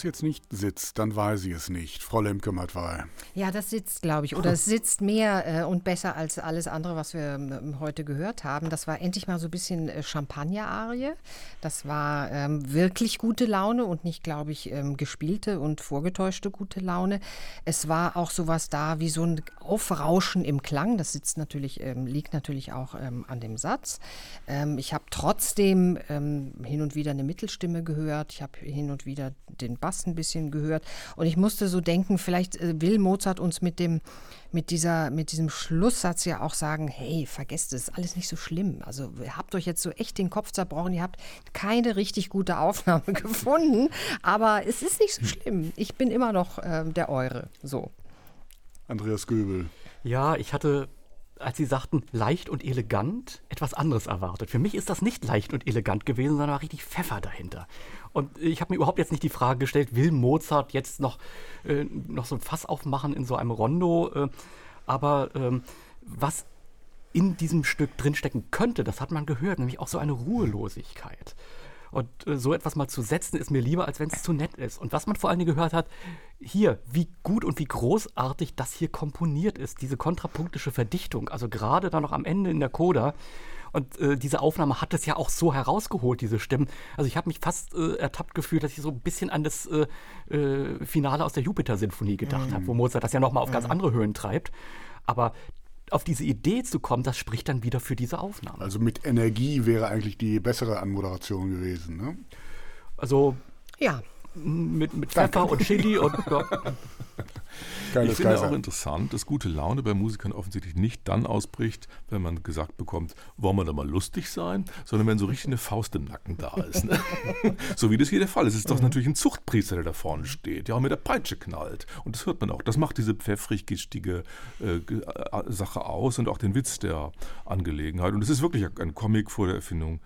Das jetzt nicht sitzt, dann weiß ich es nicht. Frau Lemke-Matwei. Ja, das sitzt, glaube ich. Oder es sitzt mehr äh, und besser als alles andere, was wir ähm, heute gehört haben. Das war endlich mal so ein bisschen äh, Champagner-Arie. Das war ähm, wirklich gute Laune und nicht, glaube ich, ähm, gespielte und vorgetäuschte gute Laune. Es war auch sowas da wie so ein Aufrauschen im Klang. Das sitzt natürlich, ähm, liegt natürlich auch ähm, an dem Satz. Ähm, ich habe trotzdem hin und wieder eine Mittelstimme gehört. Ich habe hin und wieder den Bass ein bisschen gehört. Und ich musste so denken, vielleicht äh, will Mozart uns mit dem mit, dieser, mit diesem Schlusssatz ja auch sagen, hey, vergesst es, ist alles nicht so schlimm. Also ihr habt euch jetzt so echt den Kopf zerbrochen, ihr habt keine richtig gute Aufnahme gefunden, aber es ist nicht so schlimm. Ich bin immer noch äh, der Eure. So. Andreas Göbel. Ja, ich hatte als Sie sagten, leicht und elegant, etwas anderes erwartet. Für mich ist das nicht leicht und elegant gewesen, sondern war richtig Pfeffer dahinter. Und ich habe mir überhaupt jetzt nicht die Frage gestellt, will Mozart jetzt noch, äh, noch so ein Fass aufmachen in so einem Rondo? Äh, aber ähm, was in diesem Stück drinstecken könnte, das hat man gehört, nämlich auch so eine Ruhelosigkeit. Und äh, so etwas mal zu setzen, ist mir lieber, als wenn es zu nett ist. Und was man vor allen Dingen gehört hat, hier, wie gut und wie großartig das hier komponiert ist, diese kontrapunktische Verdichtung, also gerade da noch am Ende in der Coda. Und äh, diese Aufnahme hat es ja auch so herausgeholt, diese Stimmen. Also ich habe mich fast äh, ertappt gefühlt, dass ich so ein bisschen an das äh, äh Finale aus der Jupiter-Sinfonie gedacht mm. habe, wo Mozart das ja nochmal auf mm. ganz mhm. andere Höhen treibt. Aber auf diese Idee zu kommen, das spricht dann wieder für diese Aufnahme. Also mit Energie wäre eigentlich die bessere Anmoderation gewesen, ne? Also. Ja. Mit, mit Pfeffer und Chili und. Ja. Geiles ich finde Geiser. auch interessant, dass gute Laune bei Musikern offensichtlich nicht dann ausbricht, wenn man gesagt bekommt, wollen wir da mal lustig sein, sondern wenn so richtig eine Faust im Nacken da ist. Ne? so wie das hier der Fall ist. Es ist doch mhm. natürlich ein Zuchtpriester, der da vorne steht, der auch mit der Peitsche knallt. Und das hört man auch. Das macht diese pfeffrig-gistige äh, äh, Sache aus und auch den Witz der Angelegenheit. Und es ist wirklich ein Comic vor der Erfindung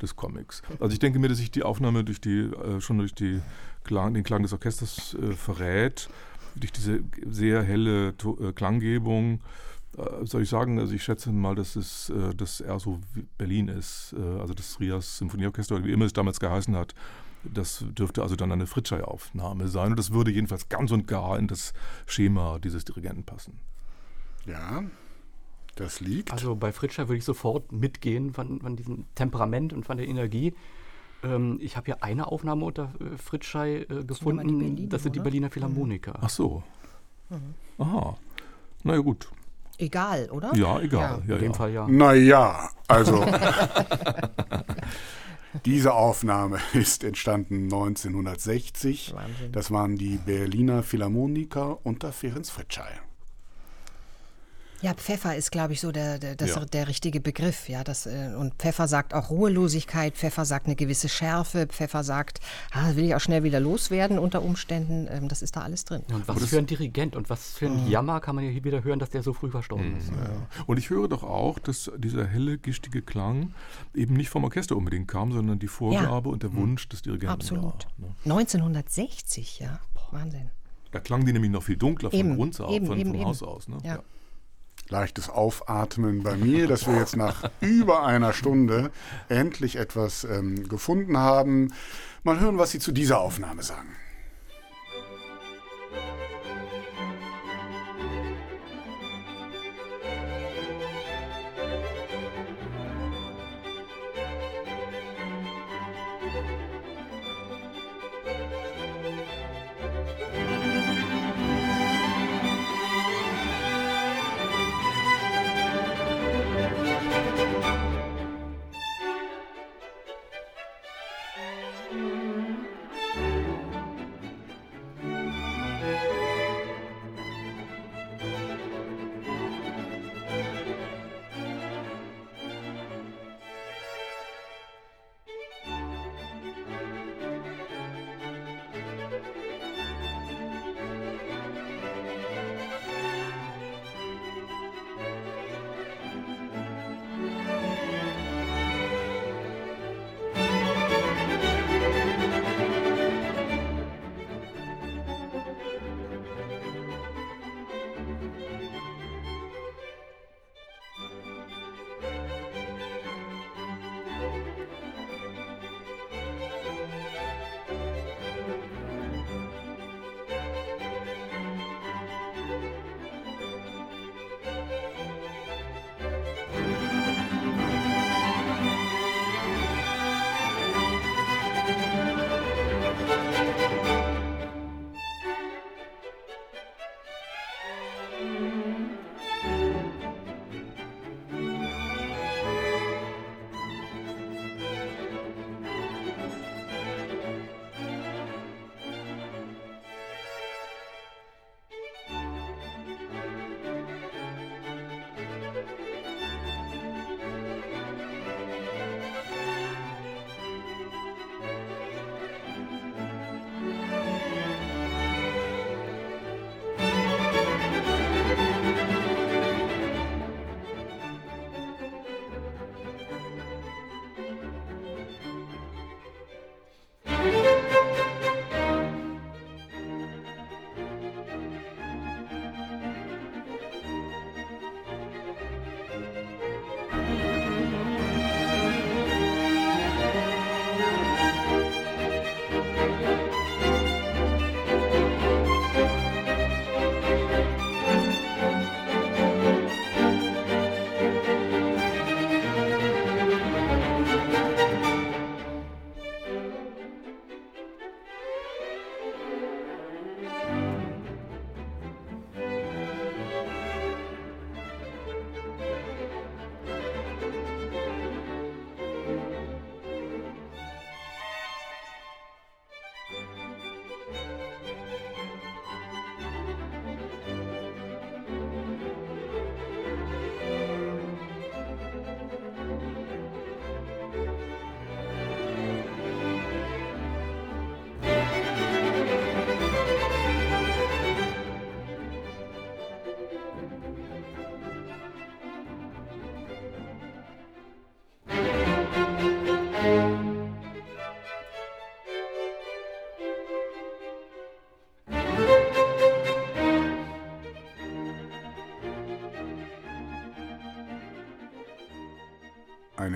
des Comics. Also ich denke mir, dass sich die Aufnahme durch die, äh, schon durch die Klang, den Klang des Orchesters äh, verrät durch diese sehr helle to äh, Klanggebung, äh, soll ich sagen, also ich schätze mal, dass es äh, dass er so Berlin ist, äh, also das Rias Symphonieorchester, oder wie immer es damals geheißen hat. Das dürfte also dann eine Fritschei-Aufnahme sein und das würde jedenfalls ganz und gar in das Schema dieses Dirigenten passen. Ja, das liegt. Also bei Fritscher würde ich sofort mitgehen von, von diesem Temperament und von der Energie. Ähm, ich habe hier eine Aufnahme unter äh, Fritschei äh, gefunden. Berlin, das sind die Berliner mhm. Philharmoniker. Ach so. Mhm. Aha. Na ja, gut. Egal, oder? Ja, egal. Ja, in dem Fall ja. Naja, also. Diese Aufnahme ist entstanden 1960. Wahnsinn. Das waren die Berliner Philharmoniker unter Ferenc Fritschei. Ja, Pfeffer ist, glaube ich, so der, der, das, ja. der richtige Begriff. Ja, das, äh, und Pfeffer sagt auch Ruhelosigkeit, Pfeffer sagt eine gewisse Schärfe, Pfeffer sagt, ah, will ich auch schnell wieder loswerden unter Umständen. Ähm, das ist da alles drin. Und was für ein Dirigent und was für ein mhm. Jammer kann man ja hier wieder hören, dass der so früh verstorben mhm. ist. Ja. Und ich höre doch auch, dass dieser helle, gistige Klang eben nicht vom Orchester unbedingt kam, sondern die Vorgabe ja. und der Wunsch des Dirigenten. Absolut. War, ne? 1960, ja. Wahnsinn. Da klang die nämlich noch viel dunkler von Grund auf, von, eben, von Haus aus. Ne? ja leichtes Aufatmen bei mir, dass wir jetzt nach über einer Stunde endlich etwas ähm, gefunden haben. Mal hören, was Sie zu dieser Aufnahme sagen.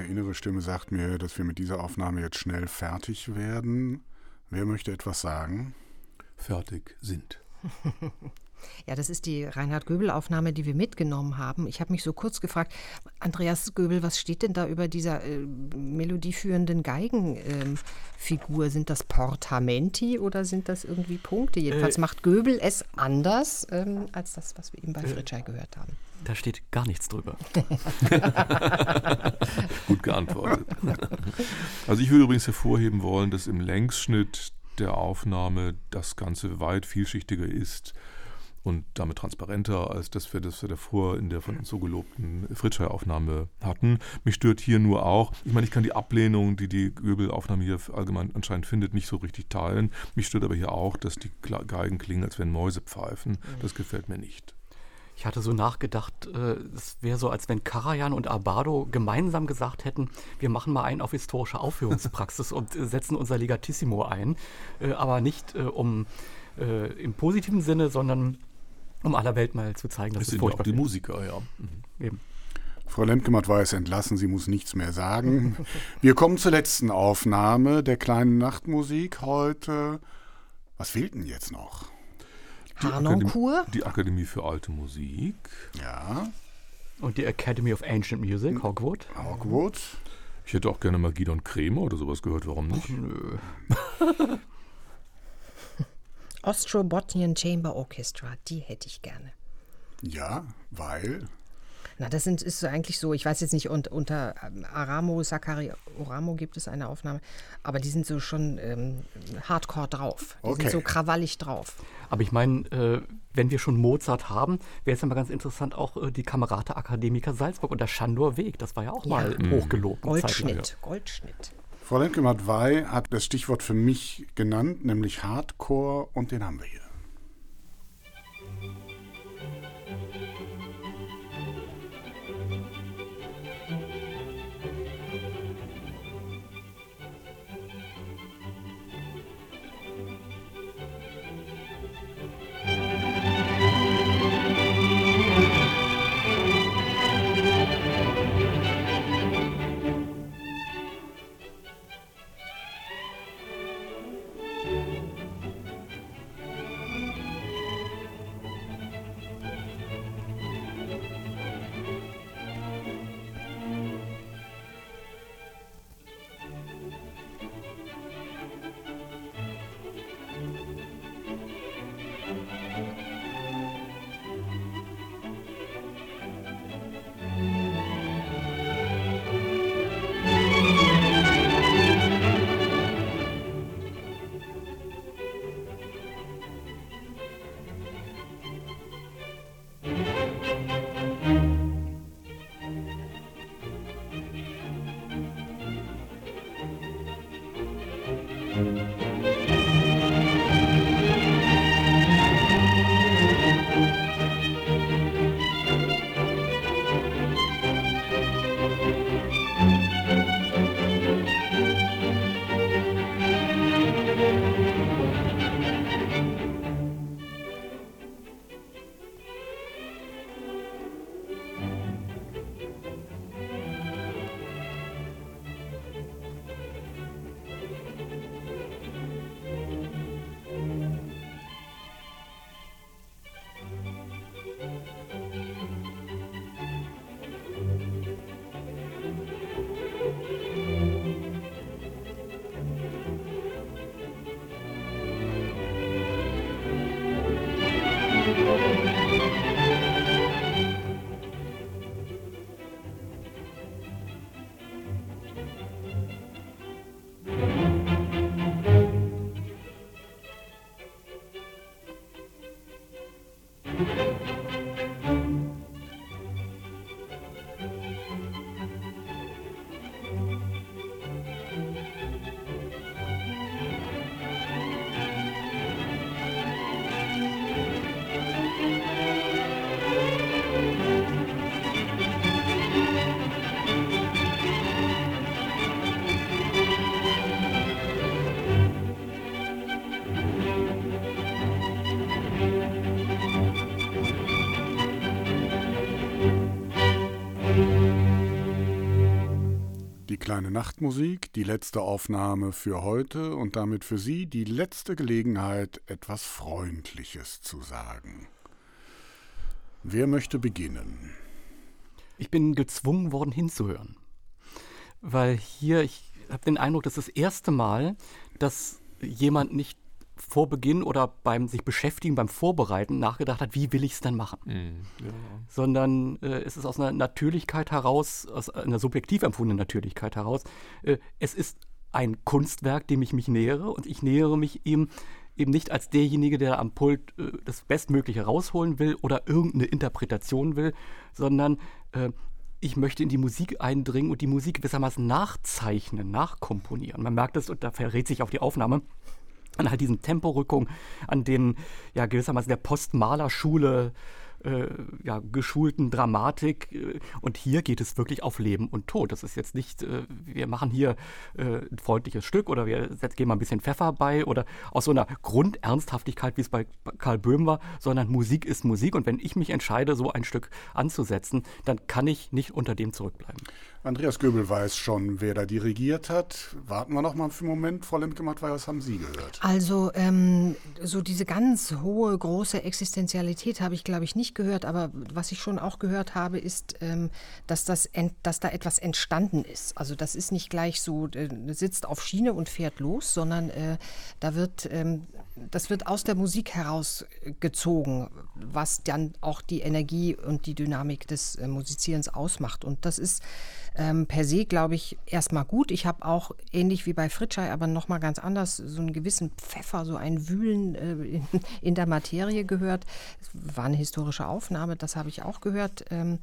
Innere Stimme sagt mir, dass wir mit dieser Aufnahme jetzt schnell fertig werden. Wer möchte etwas sagen? Fertig sind. Ja, das ist die Reinhard Göbel-Aufnahme, die wir mitgenommen haben. Ich habe mich so kurz gefragt, Andreas Göbel, was steht denn da über dieser äh, melodieführenden Geigenfigur? Ähm, sind das Portamenti oder sind das irgendwie Punkte? Jedenfalls äh, macht Göbel es anders ähm, als das, was wir eben bei äh, Fritschei gehört haben. Da steht gar nichts drüber. Gut geantwortet. Also ich würde übrigens hervorheben wollen, dass im Längsschnitt der Aufnahme das Ganze weit vielschichtiger ist und damit transparenter, als das wir das wir davor in der von uns so gelobten Fritschei-Aufnahme hatten. Mich stört hier nur auch, ich meine, ich kann die Ablehnung, die die Göbel-Aufnahme hier allgemein anscheinend findet, nicht so richtig teilen. Mich stört aber hier auch, dass die Geigen klingen, als wenn Mäuse pfeifen. Das gefällt mir nicht. Ich hatte so nachgedacht, äh, es wäre so, als wenn Karajan und Abado gemeinsam gesagt hätten, wir machen mal einen auf historische Aufführungspraxis und äh, setzen unser Legatissimo ein. Äh, aber nicht um im positiven Sinne, sondern um aller Welt mal zu zeigen, dass das es sind furchtbar auch die Musiker, ja. Mhm. Eben. Frau Lemkematt war es entlassen, sie muss nichts mehr sagen. Wir kommen zur letzten Aufnahme der kleinen Nachtmusik heute. Was fehlt denn jetzt noch? Die Harnoncourt. Die Akademie für alte Musik. Ja. Und die Academy of Ancient Music, Hogwood. Hogwood. Ich hätte auch gerne mal Gidon Kremer oder sowas gehört, warum nicht? Ach, nö. Ostrobotnian Chamber Orchestra, die hätte ich gerne. Ja, weil? Na, das sind, ist eigentlich so, ich weiß jetzt nicht, und, unter ähm, Aramo, Sakari Oramo gibt es eine Aufnahme, aber die sind so schon ähm, hardcore drauf. Die okay. sind so krawallig drauf. Aber ich meine, äh, wenn wir schon Mozart haben, wäre es ja mal ganz interessant, auch äh, die Kamerate Akademiker Salzburg und der Schandor Weg, das war ja auch ja. mal mhm. hochgelobt. Goldschnitt, Goldschnitt. Frau Lemke-Matt-Wey hat das Stichwort für mich genannt, nämlich Hardcore, und den haben wir hier. Nachtmusik, die letzte Aufnahme für heute und damit für Sie die letzte Gelegenheit, etwas Freundliches zu sagen. Wer möchte beginnen? Ich bin gezwungen worden hinzuhören, weil hier, ich habe den Eindruck, das ist das erste Mal, dass jemand nicht vor Beginn oder beim sich beschäftigen, beim Vorbereiten nachgedacht hat, wie will ich es denn machen? Mhm, ja. Sondern äh, es ist aus einer Natürlichkeit heraus, aus einer subjektiv empfundenen Natürlichkeit heraus. Äh, es ist ein Kunstwerk, dem ich mich nähere und ich nähere mich ihm eben nicht als derjenige, der am Pult äh, das Bestmögliche rausholen will oder irgendeine Interpretation will, sondern äh, ich möchte in die Musik eindringen und die Musik gewissermaßen nachzeichnen, nachkomponieren. Man merkt es, und da verrät sich auch die Aufnahme, an halt diesen Temporückung, an den ja gewissermaßen der Postmalerschule äh, ja, geschulten Dramatik. Äh, und hier geht es wirklich auf Leben und Tod. Das ist jetzt nicht, äh, wir machen hier äh, ein freundliches Stück oder wir geben mal ein bisschen Pfeffer bei oder aus so einer Grundernsthaftigkeit, wie es bei Karl Böhm war, sondern Musik ist Musik. Und wenn ich mich entscheide, so ein Stück anzusetzen, dann kann ich nicht unter dem zurückbleiben. Andreas Göbel weiß schon, wer da dirigiert hat. Warten wir noch mal für einen Moment. Frau Lemke-Mattwey, was haben Sie gehört? Also ähm, so diese ganz hohe, große Existenzialität habe ich, glaube ich, nicht gehört. Aber was ich schon auch gehört habe, ist, ähm, dass, das dass da etwas entstanden ist. Also das ist nicht gleich so, äh, sitzt auf Schiene und fährt los, sondern äh, da wird, ähm, das wird aus der Musik herausgezogen, was dann auch die Energie und die Dynamik des äh, Musizierens ausmacht. Und das ist ähm, per se, glaube ich, erstmal gut. Ich habe auch ähnlich wie bei Fritschei, aber nochmal ganz anders, so einen gewissen Pfeffer, so ein Wühlen äh, in, in, der Materie gehört. Es war eine historische Aufnahme, das habe ich auch gehört. Ähm,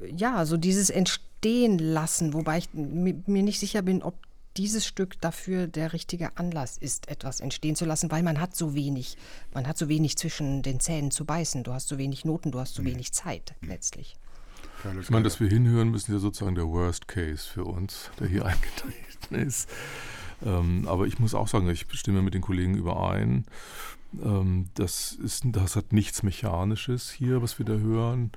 ja, so dieses Entstehen lassen, wobei ich mir nicht sicher bin, ob dieses Stück dafür der richtige Anlass ist, etwas entstehen zu lassen, weil man hat so wenig, man hat so wenig zwischen den Zähnen zu beißen, du hast so wenig Noten, du hast so mhm. wenig Zeit letztlich. Ich meine, dass wir hinhören müssen, ja sozusagen der Worst Case für uns, der hier eingetreten ist. Ähm, aber ich muss auch sagen, ich stimme mit den Kollegen überein. Ähm, das, ist, das hat nichts Mechanisches hier, was wir da hören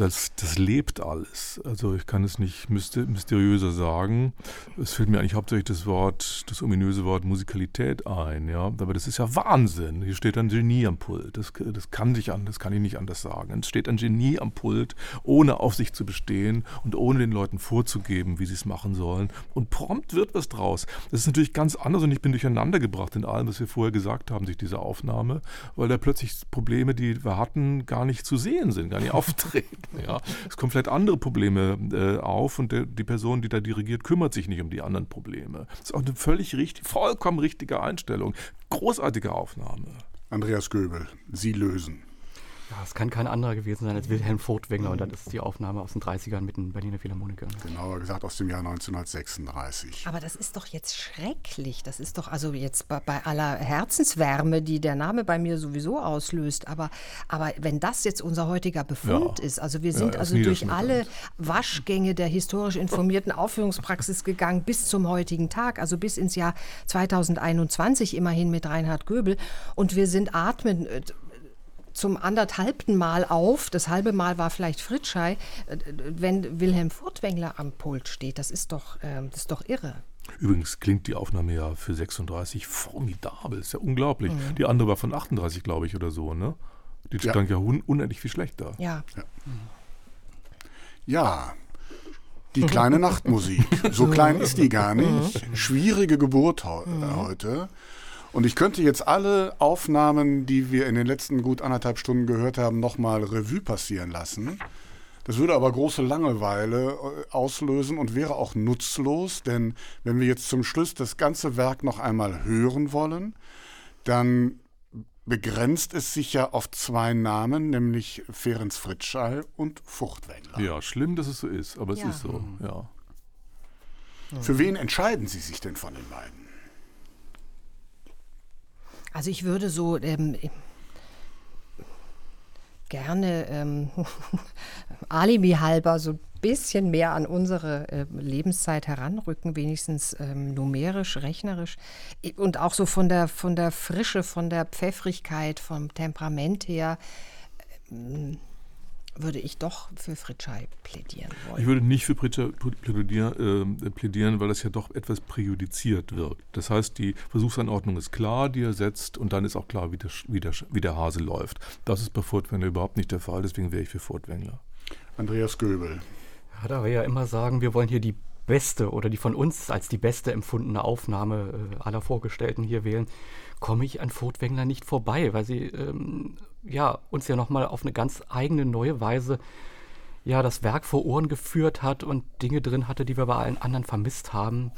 das, das lebt alles. Also ich kann es nicht mysteriöser sagen. Es fällt mir eigentlich hauptsächlich das Wort, das ominöse Wort Musikalität ein, ja. Aber das ist ja Wahnsinn. Hier steht ein Genie am Pult. Das, das kann sich an, das kann ich nicht anders sagen. Es steht ein Genie am Pult, ohne auf sich zu bestehen und ohne den Leuten vorzugeben, wie sie es machen sollen. Und prompt wird was draus. Das ist natürlich ganz anders und ich bin durcheinander gebracht in allem, was wir vorher gesagt haben durch diese Aufnahme, weil da plötzlich Probleme, die wir hatten, gar nicht zu sehen sind, gar nicht auftreten. Ja. Es kommen vielleicht andere Probleme äh, auf und der, die Person, die da dirigiert, kümmert sich nicht um die anderen Probleme. Das ist auch eine völlig richtig, vollkommen richtige Einstellung. Großartige Aufnahme. Andreas Göbel, Sie lösen. Ja, es kann kein anderer gewesen sein als Wilhelm Furtwängler und das ist die Aufnahme aus den 30ern mit den Berliner Philharmonikern. Genauer gesagt aus dem Jahr 1936. Aber das ist doch jetzt schrecklich. Das ist doch also jetzt bei, bei aller Herzenswärme, die der Name bei mir sowieso auslöst. Aber, aber wenn das jetzt unser heutiger Befund ja. ist, also wir sind ja, also durch alle Waschgänge der historisch informierten Aufführungspraxis gegangen bis zum heutigen Tag, also bis ins Jahr 2021 immerhin mit Reinhard Göbel und wir sind atmen äh, zum anderthalbten Mal auf, das halbe Mal war vielleicht Fritschei, äh, wenn Wilhelm Furtwängler am Pult steht. Das ist doch, ähm, das ist doch irre. Übrigens klingt die Aufnahme ja für 36 formidabel, ist ja unglaublich. Mhm. Die andere war von 38, glaube ich, oder so, ne? Die ja. klang ja un unendlich viel schlechter. Ja. Ja, ja. die kleine Nachtmusik. So klein ist die gar nicht. Mhm. Schwierige Geburt mhm. heute. Und ich könnte jetzt alle Aufnahmen, die wir in den letzten gut anderthalb Stunden gehört haben, nochmal Revue passieren lassen. Das würde aber große Langeweile äh, auslösen und wäre auch nutzlos, denn wenn wir jetzt zum Schluss das ganze Werk noch einmal hören wollen, dann begrenzt es sich ja auf zwei Namen, nämlich Ferenc Fritschall und Furtwängler. Ja, schlimm, dass es so ist, aber es ja. ist so, ja. Für wen entscheiden Sie sich denn von den beiden? Also ich würde so ähm, gerne ähm, alibi halber so ein bisschen mehr an unsere äh, Lebenszeit heranrücken, wenigstens ähm, numerisch, rechnerisch und auch so von der, von der Frische, von der Pfeffrigkeit, vom Temperament her. Ähm, würde ich doch für Fritschei plädieren wollen. Ich würde nicht für Fritschei plädieren, äh, plädieren, weil das ja doch etwas präjudiziert wirkt. Das heißt, die Versuchsanordnung ist klar, die er setzt, und dann ist auch klar, wie der, wie der, wie der Hase läuft. Das ist bei Furtwängler überhaupt nicht der Fall, deswegen wäre ich für Furtwängler. Andreas Göbel. Ja, da wir ja immer sagen, wir wollen hier die beste oder die von uns als die beste empfundene Aufnahme äh, aller Vorgestellten hier wählen, komme ich an Furtwängler nicht vorbei, weil sie ähm, ja, uns ja nochmal auf eine ganz eigene, neue Weise ja, das Werk vor Ohren geführt hat und Dinge drin hatte, die wir bei allen anderen vermisst haben.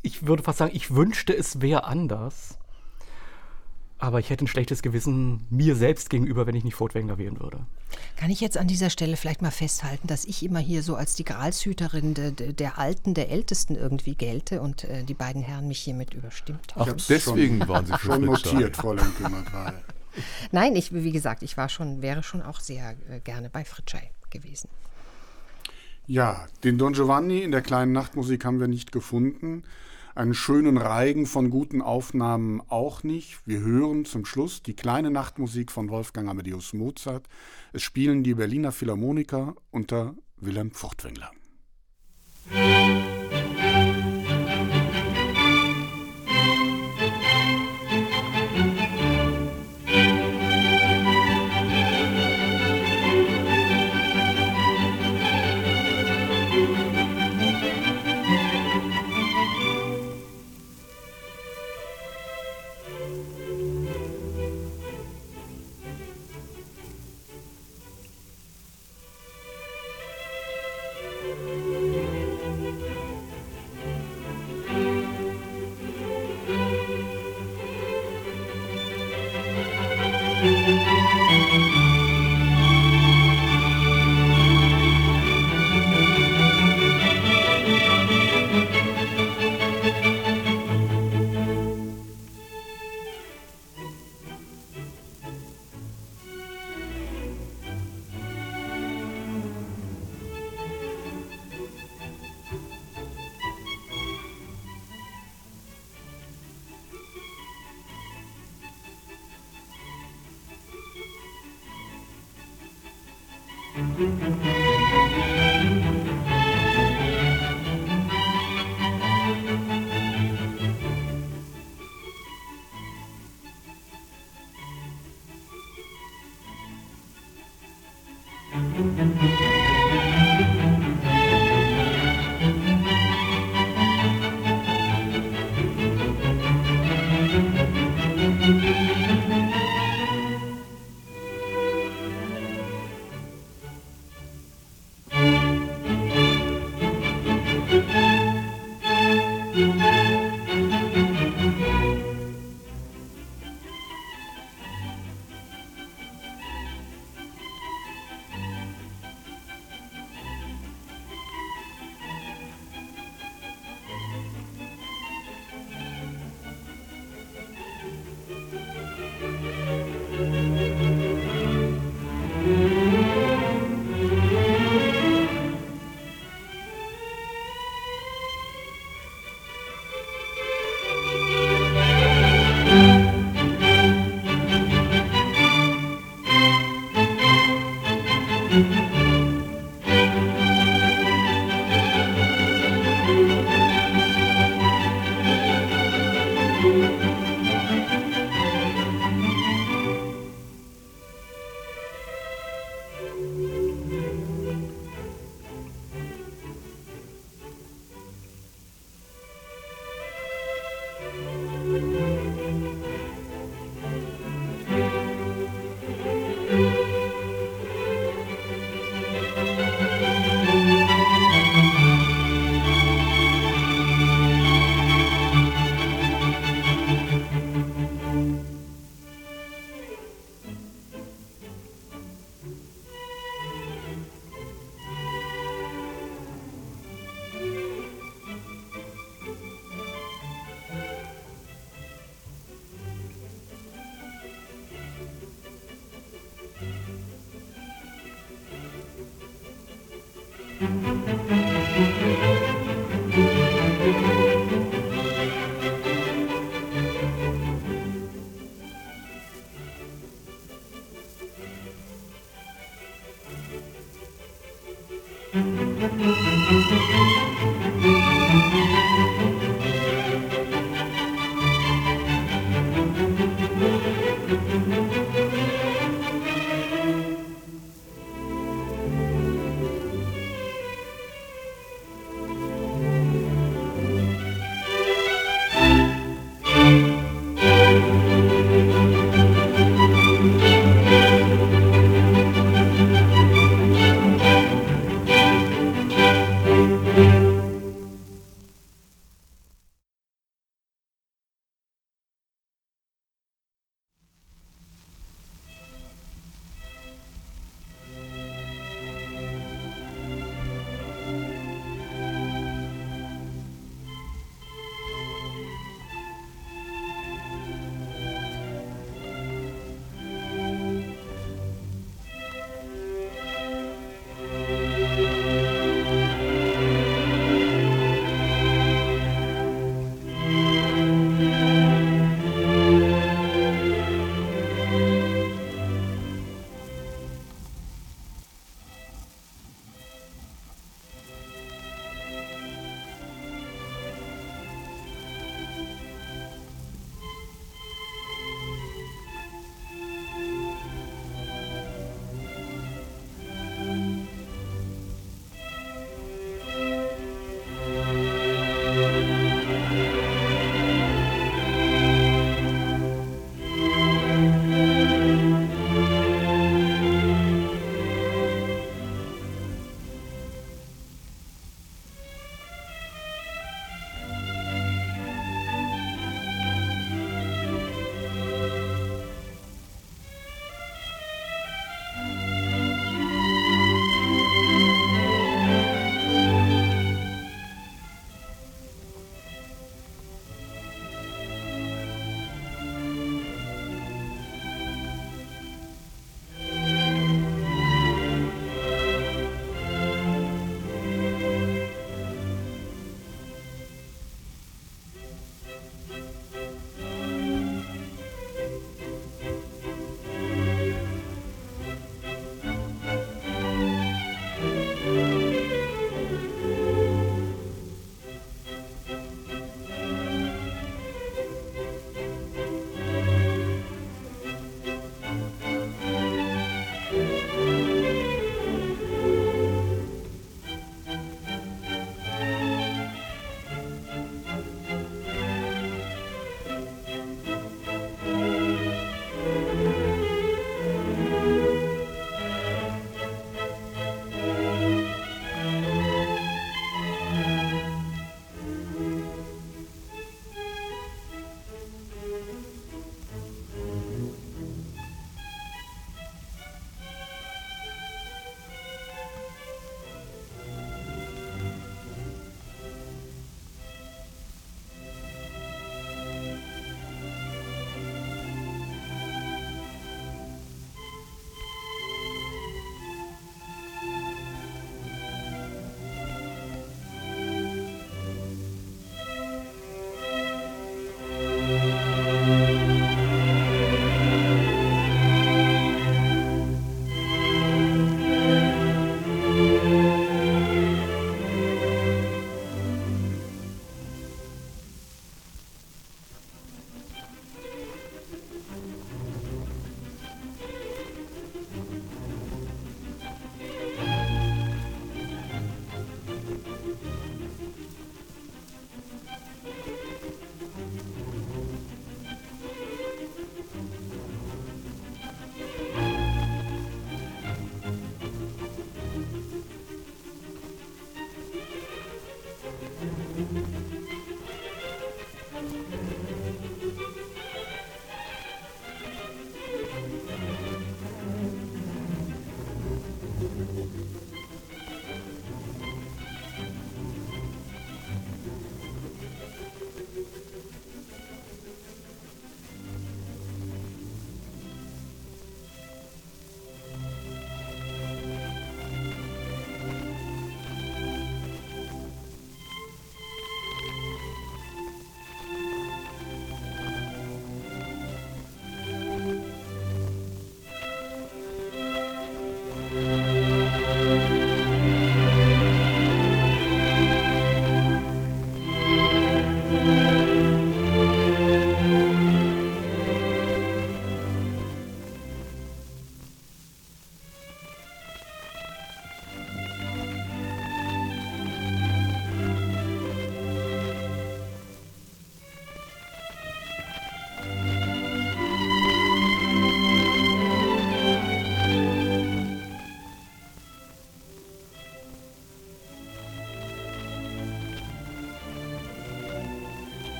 Ich würde fast sagen, ich wünschte, es wäre anders. Aber ich hätte ein schlechtes Gewissen mir selbst gegenüber, wenn ich nicht Furtwängler wählen würde. Kann ich jetzt an dieser Stelle vielleicht mal festhalten, dass ich immer hier so als die Gralshüterin de, de, der Alten, der Ältesten irgendwie gelte und äh, die beiden Herren mich hiermit überstimmt haben? Ach, deswegen waren Sie schon notiert, Fräulein Kümmertal. Nein, ich, wie gesagt, ich war schon, wäre schon auch sehr äh, gerne bei Fritschei gewesen. Ja, den Don Giovanni in der kleinen Nachtmusik haben wir nicht gefunden. Einen schönen Reigen von guten Aufnahmen auch nicht. Wir hören zum Schluss die kleine Nachtmusik von Wolfgang Amadeus Mozart. Es spielen die Berliner Philharmoniker unter Wilhelm Furtwängler. Musik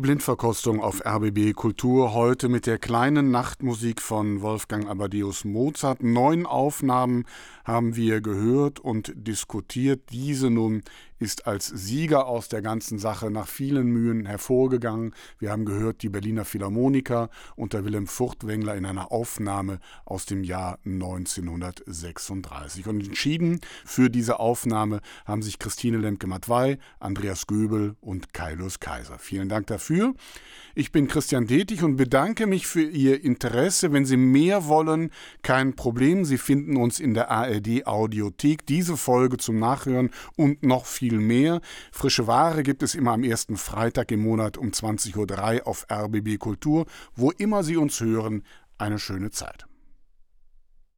Blindverkostung auf RBB Kultur heute mit der kleinen Nachtmusik von Wolfgang Amadeus Mozart. Neun Aufnahmen haben wir gehört und diskutiert. Diese nun ist als Sieger aus der ganzen Sache nach vielen Mühen hervorgegangen. Wir haben gehört die Berliner Philharmoniker unter Wilhelm Furtwängler in einer Aufnahme aus dem Jahr 1936. Und entschieden für diese Aufnahme haben sich Christine Lemke-Matwei, Andreas Göbel und Kaius Kaiser. Vielen Dank dafür. Ich bin Christian Detig und bedanke mich für Ihr Interesse. Wenn Sie mehr wollen, kein Problem. Sie finden uns in der ARD Audiothek. Diese Folge zum Nachhören und noch viel mehr. Frische Ware gibt es immer am ersten Freitag im Monat um 20.03 Uhr auf RBB Kultur. Wo immer Sie uns hören, eine schöne Zeit.